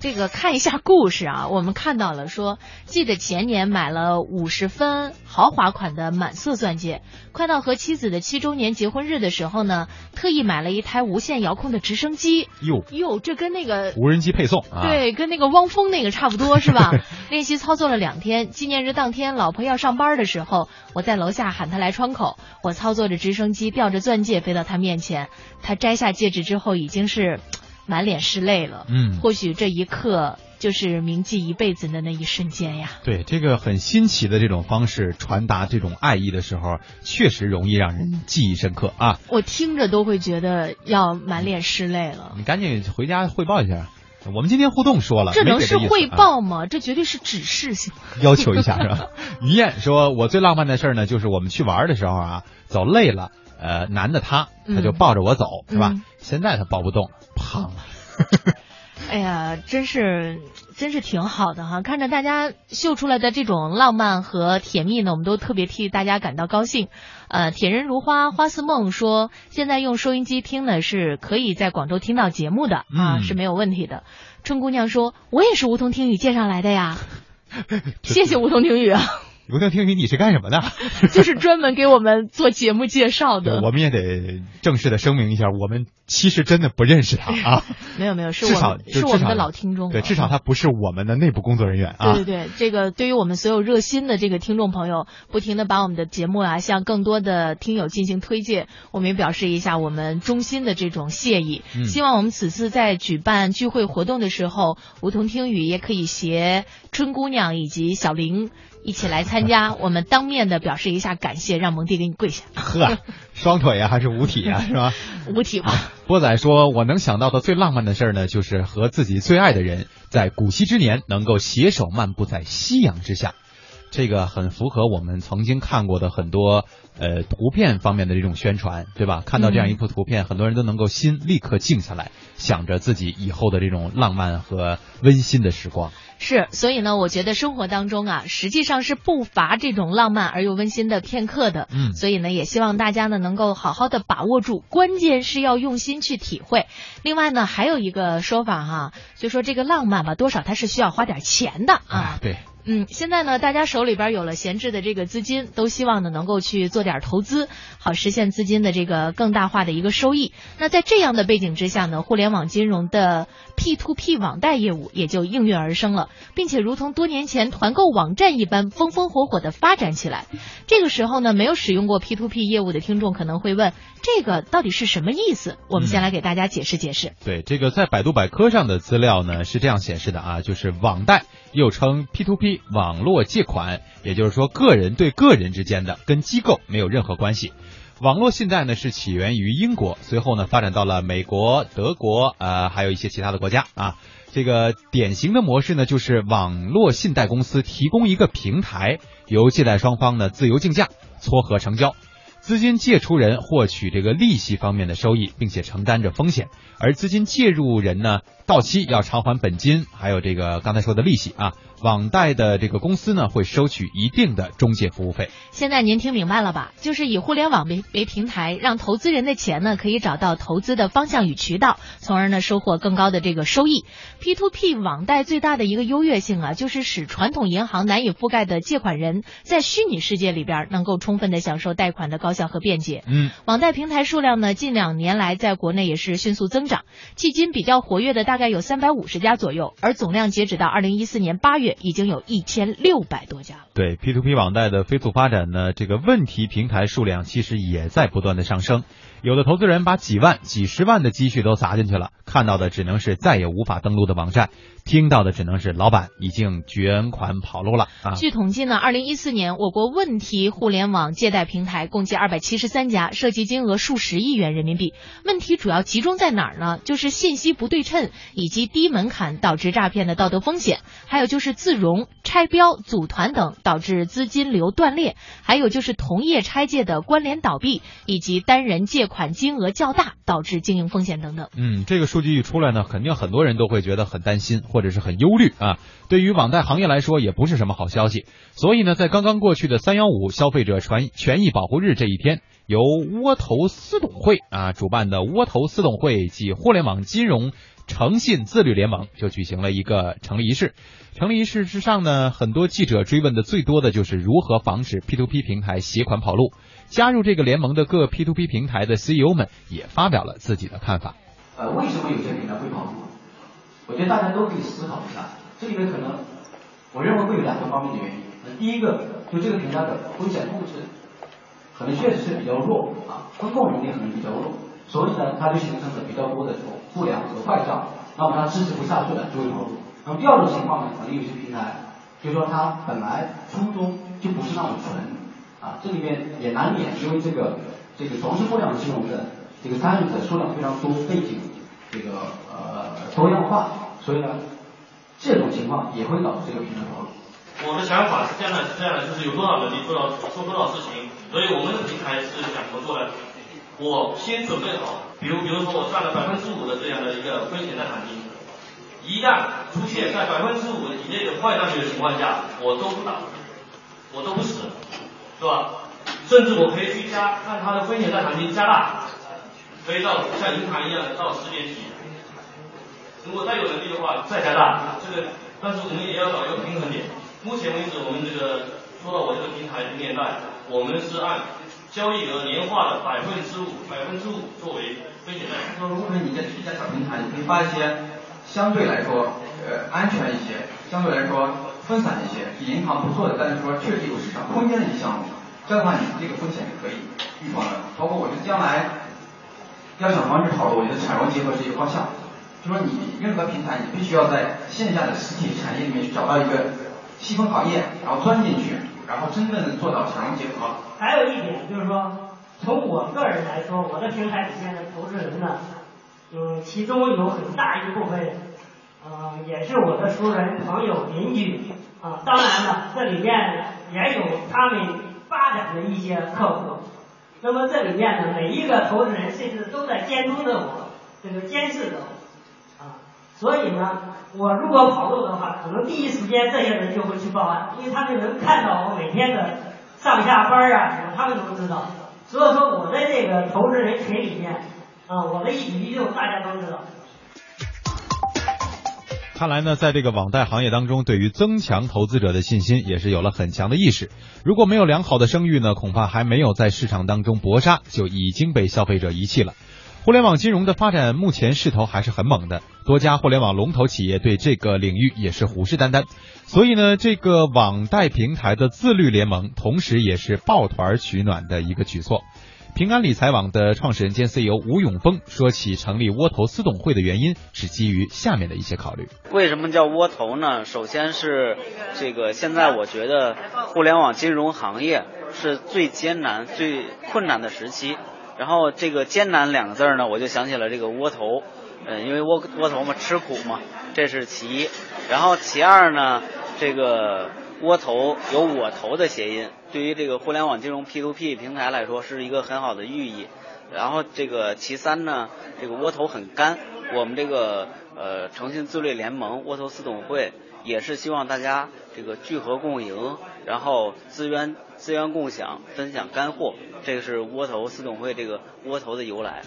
这个看一下故事啊，我们看到了说，记得前年买了五十分豪华款的满色钻戒，快到和妻子的七周年结婚日的时候呢，特意买了一台无线遥控的直升机。哟哟，这跟那个无人机配送啊，对，跟那个汪峰那个差不多是吧？练习操作了两天，纪念日当天，老婆要上班的时候，我在楼下喊她来窗口，我操作着直升机，吊着钻戒飞到她面前，她摘下戒指之后已经是满脸是泪了。嗯或许这一刻就是铭记一辈子的那一瞬间呀。对这个很新奇的这种方式传达这种爱意的时候，确实容易让人记忆深刻啊。我听着都会觉得要满脸是泪了。你赶紧回家汇报一下。我们今天互动说了，这能是汇啊报吗？这绝对是指示性。要求一下是吧？于燕说：“我最浪漫的事儿呢，就是我们去玩的时候啊，走累了，呃，男的他他就嗯抱着我走，是吧嗯？现在他抱不动，胖了。哎呀，真是真是挺好的哈！看着大家秀出来的这种浪漫和甜蜜呢，我们都特别替大家感到高兴。呃，铁人如花花似梦说，现在用收音机听呢是可以在广州听到节目的啊，嗯是没有问题的。春姑娘说，我也是梧桐听雨介绍来的呀，谢谢梧桐听雨啊，无条听雨，你是干什么的？就是专门给我们做节目介绍的。我们也得正式的声明一下，我们其实真的不认识他啊。没有没有，是至少我们我们的老听众。对，至少他不是我们的内部工作人员啊。对对对，这个对于我们所有热心的这个听众朋友，不停的把我们的节目啊向更多的听友进行推荐，我们也表示一下我们衷心的这种谢意。嗯希望我们此次在举办聚会活动的时候，梧桐听雨也可以携春姑娘以及小玲一起来参加，我们当面的表示一下感谢，让蒙蒂给你跪下，呵，双腿啊还是五体啊，是吧？五体吧。波仔说：“我能想到的最浪漫的事儿呢，就是和自己最爱的人在古稀之年能够携手漫步在夕阳之下。”这个很符合我们曾经看过的很多呃图片方面的这种宣传，对吧？看到这样一幅图片，很多人都能够心立刻静下来，想着自己以后的这种浪漫和温馨的时光。是，所以呢，我觉得生活当中啊，实际上是不乏这种浪漫而又温馨的片刻的。嗯所以呢，也希望大家呢能够好好的把握住，关键是要用心去体会。另外呢，还有一个说法哈，就说这个浪漫吧，多少它是需要花点钱的啊。对，嗯，现在呢，大家手里边有了闲置的这个资金，都希望呢能够去做点投资，好实现资金的这个更大化的一个收益。那在这样的背景之下呢，互联网金融的 P to P 网贷业务也就应运而生了，并且如同多年前团购网站一般风风火火的发展起来。这个时候呢，没有使用过 P to P 业务的听众可能会问，这个到底是什么意思？我们先来给大家解释解释。对，这个在百度百科上的资料呢是这样显示的啊，就是网贷又称网络借款，也就是说个人对个人之间的，跟机构没有任何关系。网络信贷呢是起源于英国，随后呢发展到了美国、德国，呃，还有一些其他的国家啊。这个典型的模式呢，就是网络信贷公司提供一个平台，由借贷双方呢自由竞价，撮合成交。资金借出人获取这个利息方面的收益，并且承担着风险，而资金介入人呢，到期要偿还本金，还有这个刚才说的利息啊。网贷的这个公司呢，会收取一定的中介服务费。现在您听明白了吧？就是以互联网为为平台，让投资人的钱呢，可以找到投资的方向与渠道，从而呢收获更高的这个收益。P to P 网贷最大的一个优越性啊，就是使传统银行难以覆盖的借款人在虚拟世界里边能够充分的享受贷款的高效和便捷。嗯，网贷平台数量呢，近两年来在国内也是迅速增长，迄今比较活跃的大概有三百五十家左右，而总量截止到二零一四年八月。已经有一千六百多家了。对 P to P 网贷的飞速发展呢，这个问题平台数量其实也在不断的上升。有的投资人把几万、几十万的积蓄都砸进去了，看到的只能是再也无法登录的网站，听到的只能是老板已经卷款跑路了啊！据统计呢，二零一四年我国问题互联网借贷平台共计二百七十三家，涉及金额数十亿元人民币。问题主要集中在哪儿呢？就是信息不对称，以及低门槛导致诈骗的道德风险，还有就是自融、拆标、组团等导致资金流断裂，还有就是同业拆借的关联倒闭，以及单人借。款金额较大，导致经营风险等等。嗯，这个数据一出来呢，肯定很多人都会觉得很担心，或或者是很忧虑啊。对于网贷行业来说，也不是什么好消息。所以呢，在刚刚过去的三幺五消费者权权益保护日这一天，由窝头私董会啊主办的窝头私董会暨互联网金融诚信自律联盟就举行了一个成立仪式。成立仪式之上呢，很多记者追问的最多的就是如何防止 P to P 平台携款跑路。加入这个联盟的各 P to P 平台的 CEO 们也发表了自己的看法。呃，为什么有些平台会跑路？我觉得大家都可以思考一下。这里面可能，我认为会有两个方面的原因。那第一个，就这个平台的风险控制可能确实是比较弱啊，风控能力可能比较弱，所以呢，它就形成了比较多的这种不良和坏账，那么它支持不下去了就会跑路。那么第二种情况呢，可能有些平台，就说它本来初衷就不是那么纯。啊，这里面也难免，因为这个这个从事互联网金融的这个参与者数量非常多，背景这个呃多样化，所以呢，这种情况也会导致这个平台跑路。我的想法是这样的，是这样的，就是有多少能力做到做多少事情，所以我们的平台是想怎么做呢？我先准备好，比如比如说我占了百分之五的这样的一个风险贷款金，一旦出现在百分之五以内的坏账率的情况下，我都不打，我都不死。是吧？甚至我可以去加，让他的风险贷款金加大，可以到像银行一样的到十点几。如果再有能力的话，再加大。这个，但是我们也要找一个平衡点。目前为止，我们这个说到我这个平台的年代，我们是按交易额年化的百分之五，百分之五作为风险贷款。说，如果说你在一家小平台，你可以发一些相对来说呃安全一些，相对来说。分散一些，比银行不错的，但是说确实有市场空间的一些项目，这样的话你这个风险是可以预防的。包括我是将来要想防止跑路，我觉得产融结合是一个方向。就说你任何平台，你必须要在线下的实体产业里面去找到一个细分行业，然后钻进去，然后真正的做到强结合。还有一点就是说，从我个人来说，我的平台里面的投资人呢，有其中有很大一部分。呃，也是我的熟人、朋友、邻居啊。当然了，这里面也有他们发展的一些客户。那么这里面呢，每一个投资人甚至都在监督着我，这个监视着我。所以呢，我如果跑路的话，可能第一时间这些人就会去报案，因为他们能看到我每天的上下班啊什么，他们都知道。所以说，我在这个投资人群里面啊，我的一举一动大家都知道。看来呢，在这个网贷行业当中，对于增强投资者的信心也是有了很强的意识。如果没有良好的声誉呢，恐怕还没有在市场当中搏杀，就已经被消费者遗弃了。互联网金融的发展目前势头还是很猛的，多家互联网龙头企业对这个领域也是虎视眈眈。所以呢，这个网贷平台的自律联盟，同时也是抱团取暖的一个举措。平安理财网的创始人兼 CEO 吴永峰说起成立窝头私董会的原因，是基于下面的一些考虑。为什么叫窝头呢？首先是这个，现在我觉得互联网金融行业是最艰难、最困难的时期。然后这个艰难两个字呢，我就想起了这个窝头，嗯，因为窝窝头嘛，吃苦嘛，这是其一。然后其二呢，这个窝头有我投的谐音，对于这个互联网金融 P to P 平台来说是一个很好的寓意。然后这个其三呢，这个窝头很干，我们这个呃诚信自律联盟窝头四董会也是希望大家这个聚合共赢，然后资源资源共享，分享干货。这个是窝头司董会这个窝头的由来。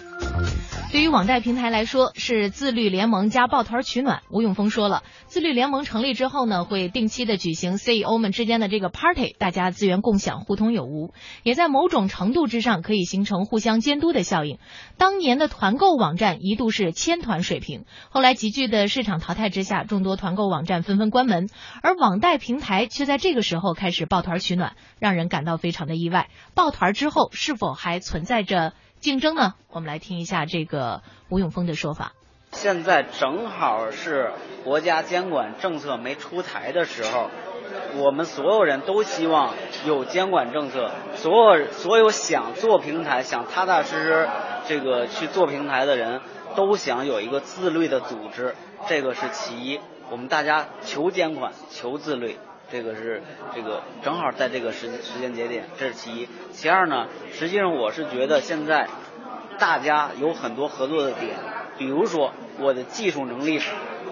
对于网贷平台来说，是自律联盟加抱团取暖。吴永峰说了，自律联盟成立之后呢，会定期的举行 CEO 们之间的这个 party，大家资源共享，互通有无，也在某种程度之上可以形成互相监督的效应。当年的团购网站一度是千团水平，后来急剧的市场淘汰之下，众多团购网站纷纷关门，而网贷平台却在这个时候开始抱团取暖，让人感到非常的意外。抱团之后，是否还存在着？竞争呢？我们来听一下这个吴永峰的说法。现在正好是国家监管政策没出台的时候，我们所有人都希望有监管政策。所有所有想做平台、想踏踏实实这个去做平台的人都想有一个自律的组织，这个是其一。我们大家求监管、求自律。这个是这个正好在这个时时间节点，这是其一。其二呢，实际上我是觉得现在大家有很多合作的点，比如说我的技术能力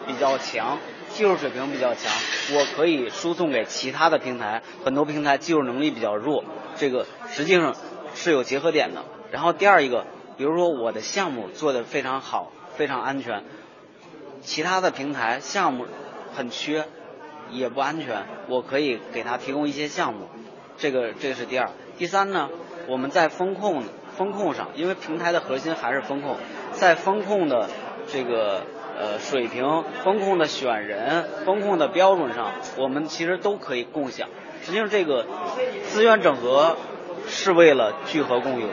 比较强，技术水平比较强，我可以输送给其他的平台。很多平台技术能力比较弱，这个实际上是有结合点的。然后第二一个，比如说我的项目做的非常好，非常安全，其他的平台项目很缺。也不安全，我可以给他提供一些项目，这个这是第二。第三呢，我们在风控风控上，因为平台的核心还是风控，在风控的这个呃水平、风控的选人、风控的标准上，我们其实都可以共享。实际上，这个资源整合是为了聚合共赢。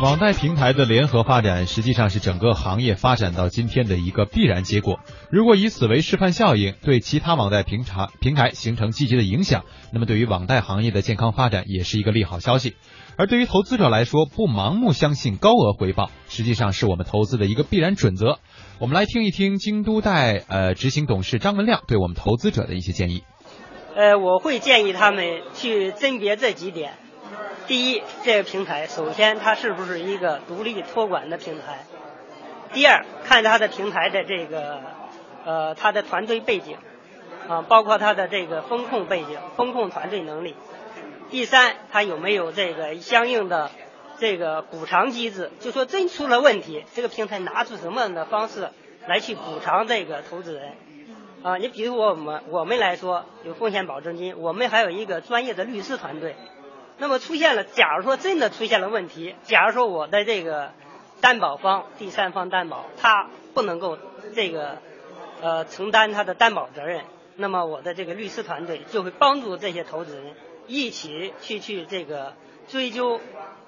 网贷平台的联合发展，实际上是整个行业发展到今天的一个必然结果。如果以此为示范效应，对其他网贷平台平台形成积极的影响，那么对于网贷行业的健康发展也是一个利好消息。而对于投资者来说，不盲目相信高额回报，实际上是我们投资的一个必然准则。我们来听一听京都贷呃执行董事张文亮对我们投资者的一些建议。呃，我会建议他们去甄别这几点。第一，这个平台首先它是不是一个独立托管的平台？第二，看它的平台的这个呃它的团队背景啊，包括它的这个风控背景、风控团队能力。第三，它有没有这个相应的这个补偿机制？就说真出了问题，这个平台拿出什么样的方式来去补偿这个投资人？啊，你比如我们我们来说有风险保证金，我们还有一个专业的律师团队。那么出现了，假如说真的出现了问题，假如说我的这个担保方、第三方担保他不能够这个呃承担他的担保责任，那么我的这个律师团队就会帮助这些投资人一起去去这个追究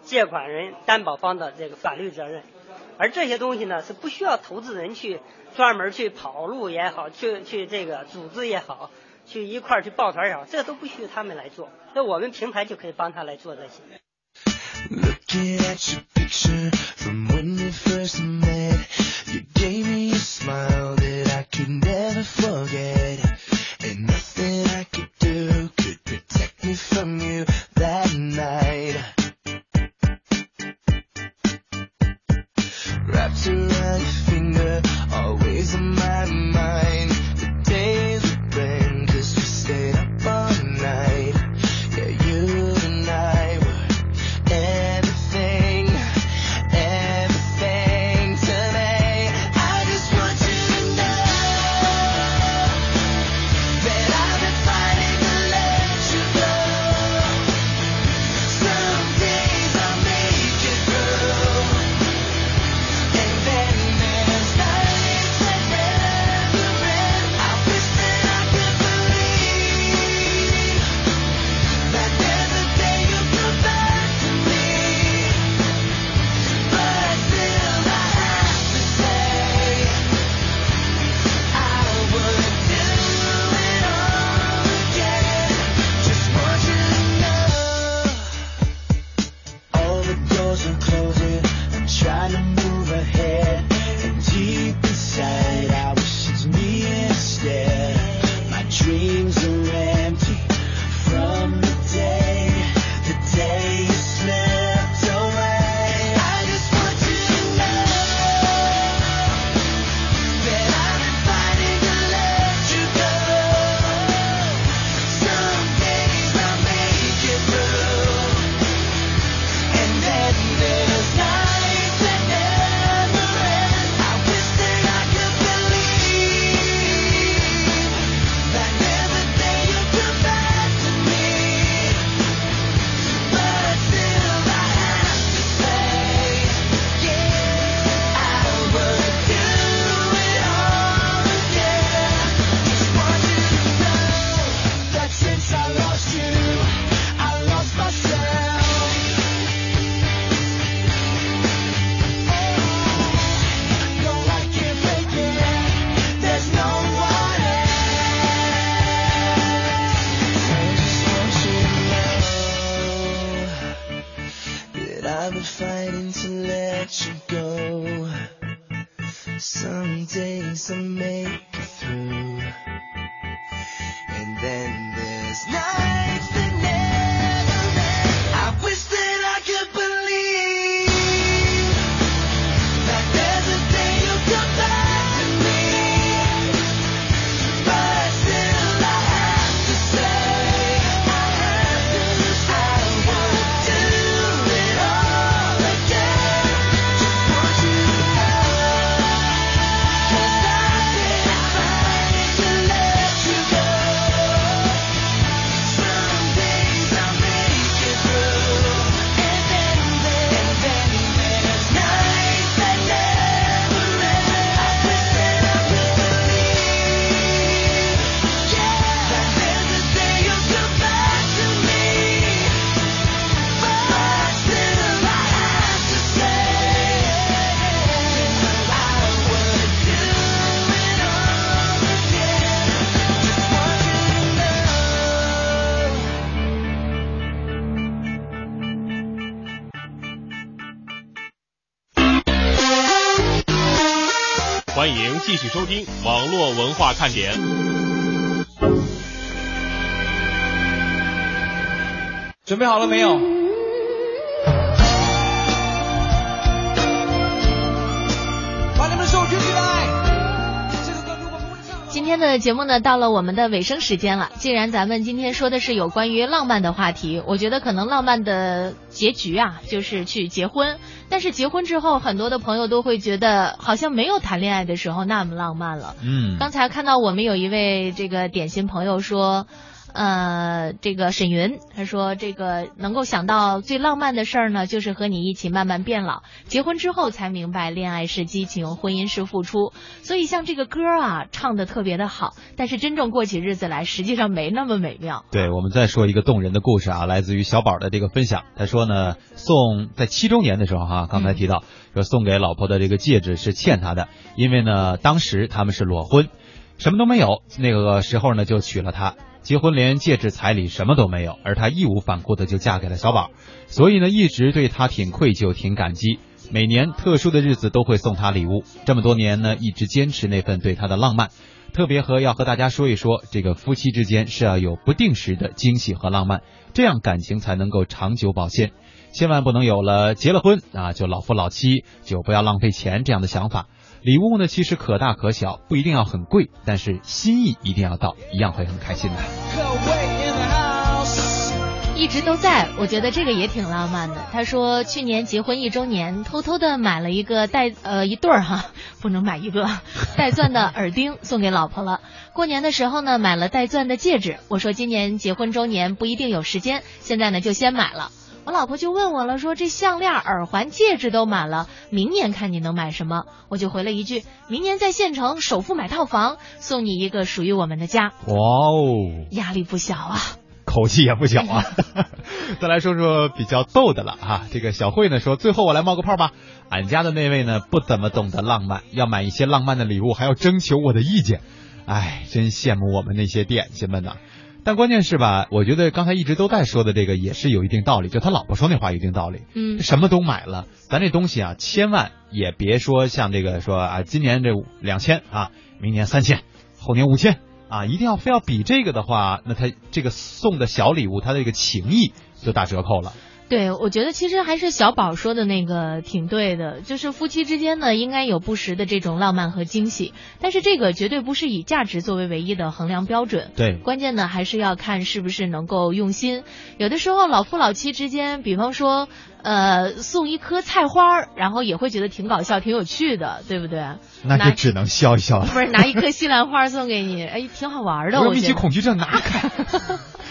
借款人、担保方的这个法律责任，而这些东西呢是不需要投资人去专门去跑路也好，去去这个组织也好。去一块儿去抱团儿这都不需要他们来做那我们平台就可以帮他来做这些 looking at your picture from when first met you gave me a smile 收听网络文化看点。准备好了没有？天的节目呢，到了我们的尾声时间了。既然咱们今天说的是有关于浪漫的话题，我觉得可能浪漫的结局啊，就是去结婚。但是结婚之后，很多的朋友都会觉得，好像没有谈恋爱的时候那么浪漫了。嗯，刚才看到我们有一位这个点心朋友说，呃，这个沈云他说，这个能够想到最浪漫的事儿呢，就是和你一起慢慢变老。结婚之后才明白，恋爱是激情，婚姻是付出。所以像这个歌啊，唱的特别的好，但是真正过起日子来，实际上没那么美妙。对，我们再说一个动人的故事啊，来自于小宝的这个分享。他说呢，送在七周年的时候哈、刚才提到、说送给老婆的这个戒指是欠他的，因为呢当时他们是裸婚，什么都没有，那个时候呢就娶了她。结婚连戒指彩礼什么都没有，而她义无反顾的就嫁给了小宝，所以呢一直对他挺愧疚、挺感激。每年特殊的日子都会送他礼物，这么多年呢一直坚持那份对他的浪漫。特别和要和大家说一说，这个夫妻之间是要有不定时的惊喜和浪漫，这样感情才能够长久保鲜。千万不能有了结了婚啊就老夫老妻，就不要浪费钱这样的想法。礼物呢其实可大可小，不一定要很贵，但是心意一定要到，一样会很开心的。一直都在，我觉得这个也挺浪漫的。他说去年结婚一周年，偷偷的买了一个带呃一对儿哈，不能买一个 带钻的耳钉送给老婆了。过年的时候呢，买了带钻的戒指。我说今年结婚周年不一定有时间，现在呢就先买了。我老婆就问我了，说这项链、耳环、戒指都满了，明年看你能买什么？我就回了一句：明年在县城首付买套房，送你一个属于我们的家。哇哦，压力不小啊！口气也不小啊。再来说说比较逗的了哈，这个小慧呢说，最后我来冒个泡吧。俺家的那位呢不怎么懂得浪漫，要买一些浪漫的礼物还要征求我的意见，哎，真羡慕我们那些点心们呐。但关键是吧，我觉得刚才一直都在说的这个也是有一定道理，就他老婆说那话有一定道理。嗯什么都买了，咱这东西啊，千万也别说像这个说啊，今年这两千啊，明年三千，后年五千啊，一定要非要比这个的话，那他这个送的小礼物，他的这个情谊就打折扣了。对，我觉得其实还是小宝说的那个挺对的，就是夫妻之间呢，应该有不时的这种浪漫和惊喜，但是这个绝对不是以价值作为唯一的衡量标准。对关键呢还是要看是不是能够用心。有的时候老夫老妻之间，比方说，呃，送一颗菜花，然后也会觉得挺搞笑、挺有趣的，对不对？那拿就只能笑一笑了。不是拿一颗西兰花送给你，哎，挺好玩的。我有密集恐惧症，拿开。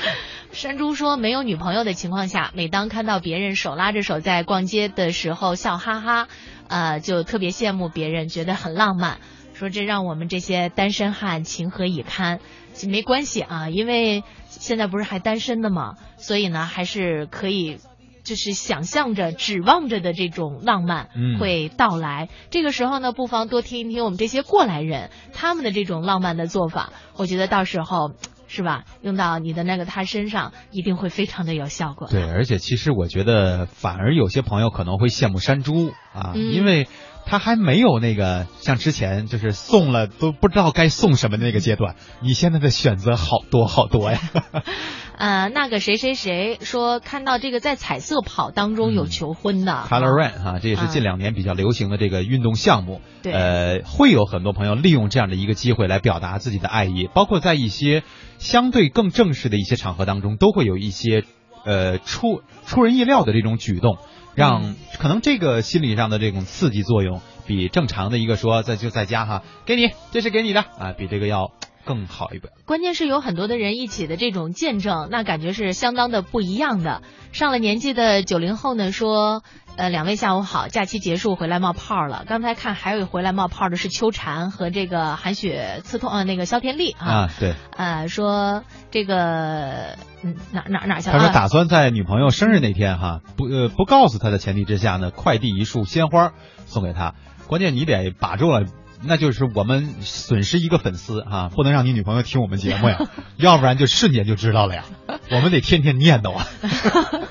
山猪说，没有女朋友的情况下，每当看到别人手拉着手在逛街的时候笑哈哈，呃，就特别羡慕别人，觉得很浪漫。说这让我们这些单身汉情何以堪？没关系啊，因为现在不是还单身的嘛，所以呢，还是可以。就是想象着、指望着的这种浪漫嗯会到来。这个时候呢，不妨多听一听我们这些过来人他们的这种浪漫的做法。我觉得到时候是吧，用到你的那个他身上，一定会非常的有效果。对，而且其实我觉得，反而有些朋友可能会羡慕山猪啊，嗯因为他还没有那个像之前就是送了都不知道该送什么的那个阶段。你现在的选择好多好多呀。呃，那个谁谁谁说看到这个在彩色跑当中有求婚的、Color Run 啊，这也是近两年比较流行的这个运动项目。对呃，会有很多朋友利用这样的一个机会来表达自己的爱意，包括在一些相对更正式的一些场合当中，都会有一些呃出出人意料的这种举动，让可能这个心理上的这种刺激作用，比正常的一个说在就在家哈，给你这是给你的啊，比这个要更好一点。关键是有很多的人一起的这种见证，那感觉是相当的不一样的。上了年纪的九零后呢说，呃，两位下午好，假期结束回来冒泡了。刚才看还有回来冒泡的是秋蝉和这个韩雪刺痛呃那个肖天丽啊，啊，对，呃说这个嗯哪哪哪去了？他说啊打算在女朋友生日那天哈，不呃不告诉他的前提之下呢，快递一束鲜花送给他。关键你得把住了，那就是我们损失一个粉丝啊、不能让你女朋友听我们节目呀，要不然就瞬间就知道了呀。我们得天天念叨啊。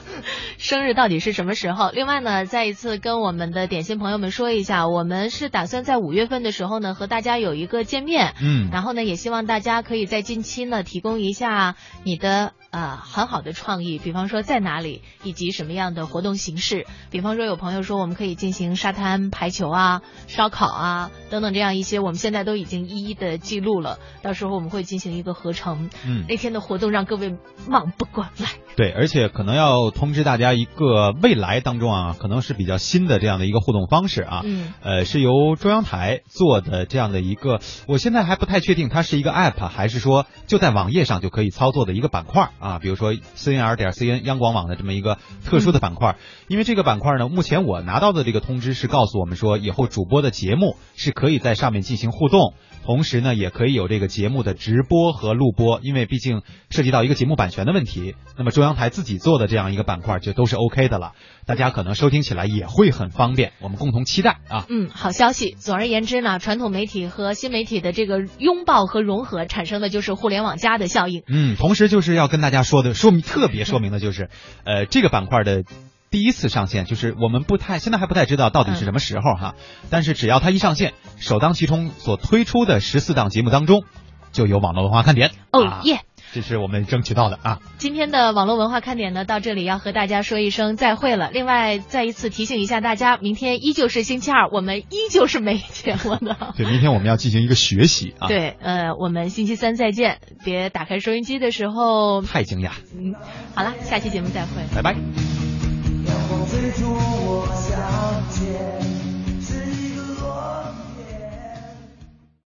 生日到底是什么时候？另外呢，再一次跟我们的点心朋友们说一下，我们是打算在五月份的时候呢，和大家有一个见面。嗯然后呢，也希望大家可以在近期呢，提供一下你的呃很好的创意，比方说在哪里，以及什么样的活动形式。比方说，有朋友说我们可以进行沙滩排球啊、烧烤啊等等这样一些，我们现在都已经一一的记录了。到时候我们会进行一个合成。嗯那天的活动让各位忙不过来。对，而且可能要通知大家一个未来当中啊，可能是比较新的这样的一个互动方式啊。嗯呃，是由中央台做的这样的一个，我现在还不太确定它是一个 app 还是说就在网页上就可以操作的一个板块啊，比如说 cnr 点 cn 央广网的这么一个特殊的板块。因为这个板块呢，目前我拿到的这个通知是告诉我们说，以后主播的节目是可以在上面进行互动。同时呢，也可以有这个节目的直播和录播，因为毕竟涉及到一个节目版权的问题。那么中央台自己做的这样一个板块就都是 OK 的了，大家可能收听起来也会很方便。我们共同期待啊。嗯，好消息。总而言之呢，传统媒体和新媒体的这个拥抱和融合，产生的就是互联网加的效应。嗯，同时就是要跟大家说的，说明特别说明的就是，呃，这个板块的第一次上线，就是我们不太现在还不太知道到底是什么时候哈，但是只要它一上线，首当其冲所推出的十四档节目当中，就有网络文化看点。哦啊耶！这是我们争取到的啊。今天的网络文化看点呢，到这里要和大家说一声再会了。另外，再一次提醒一下大家，明天依旧是星期二，我们依旧是没节目的。对，明天我们要进行一个学习啊。，对，呃，我们星期三再见。别打开收音机的时候，太惊讶。嗯，好了，下期节目再会。拜拜。祝我相见。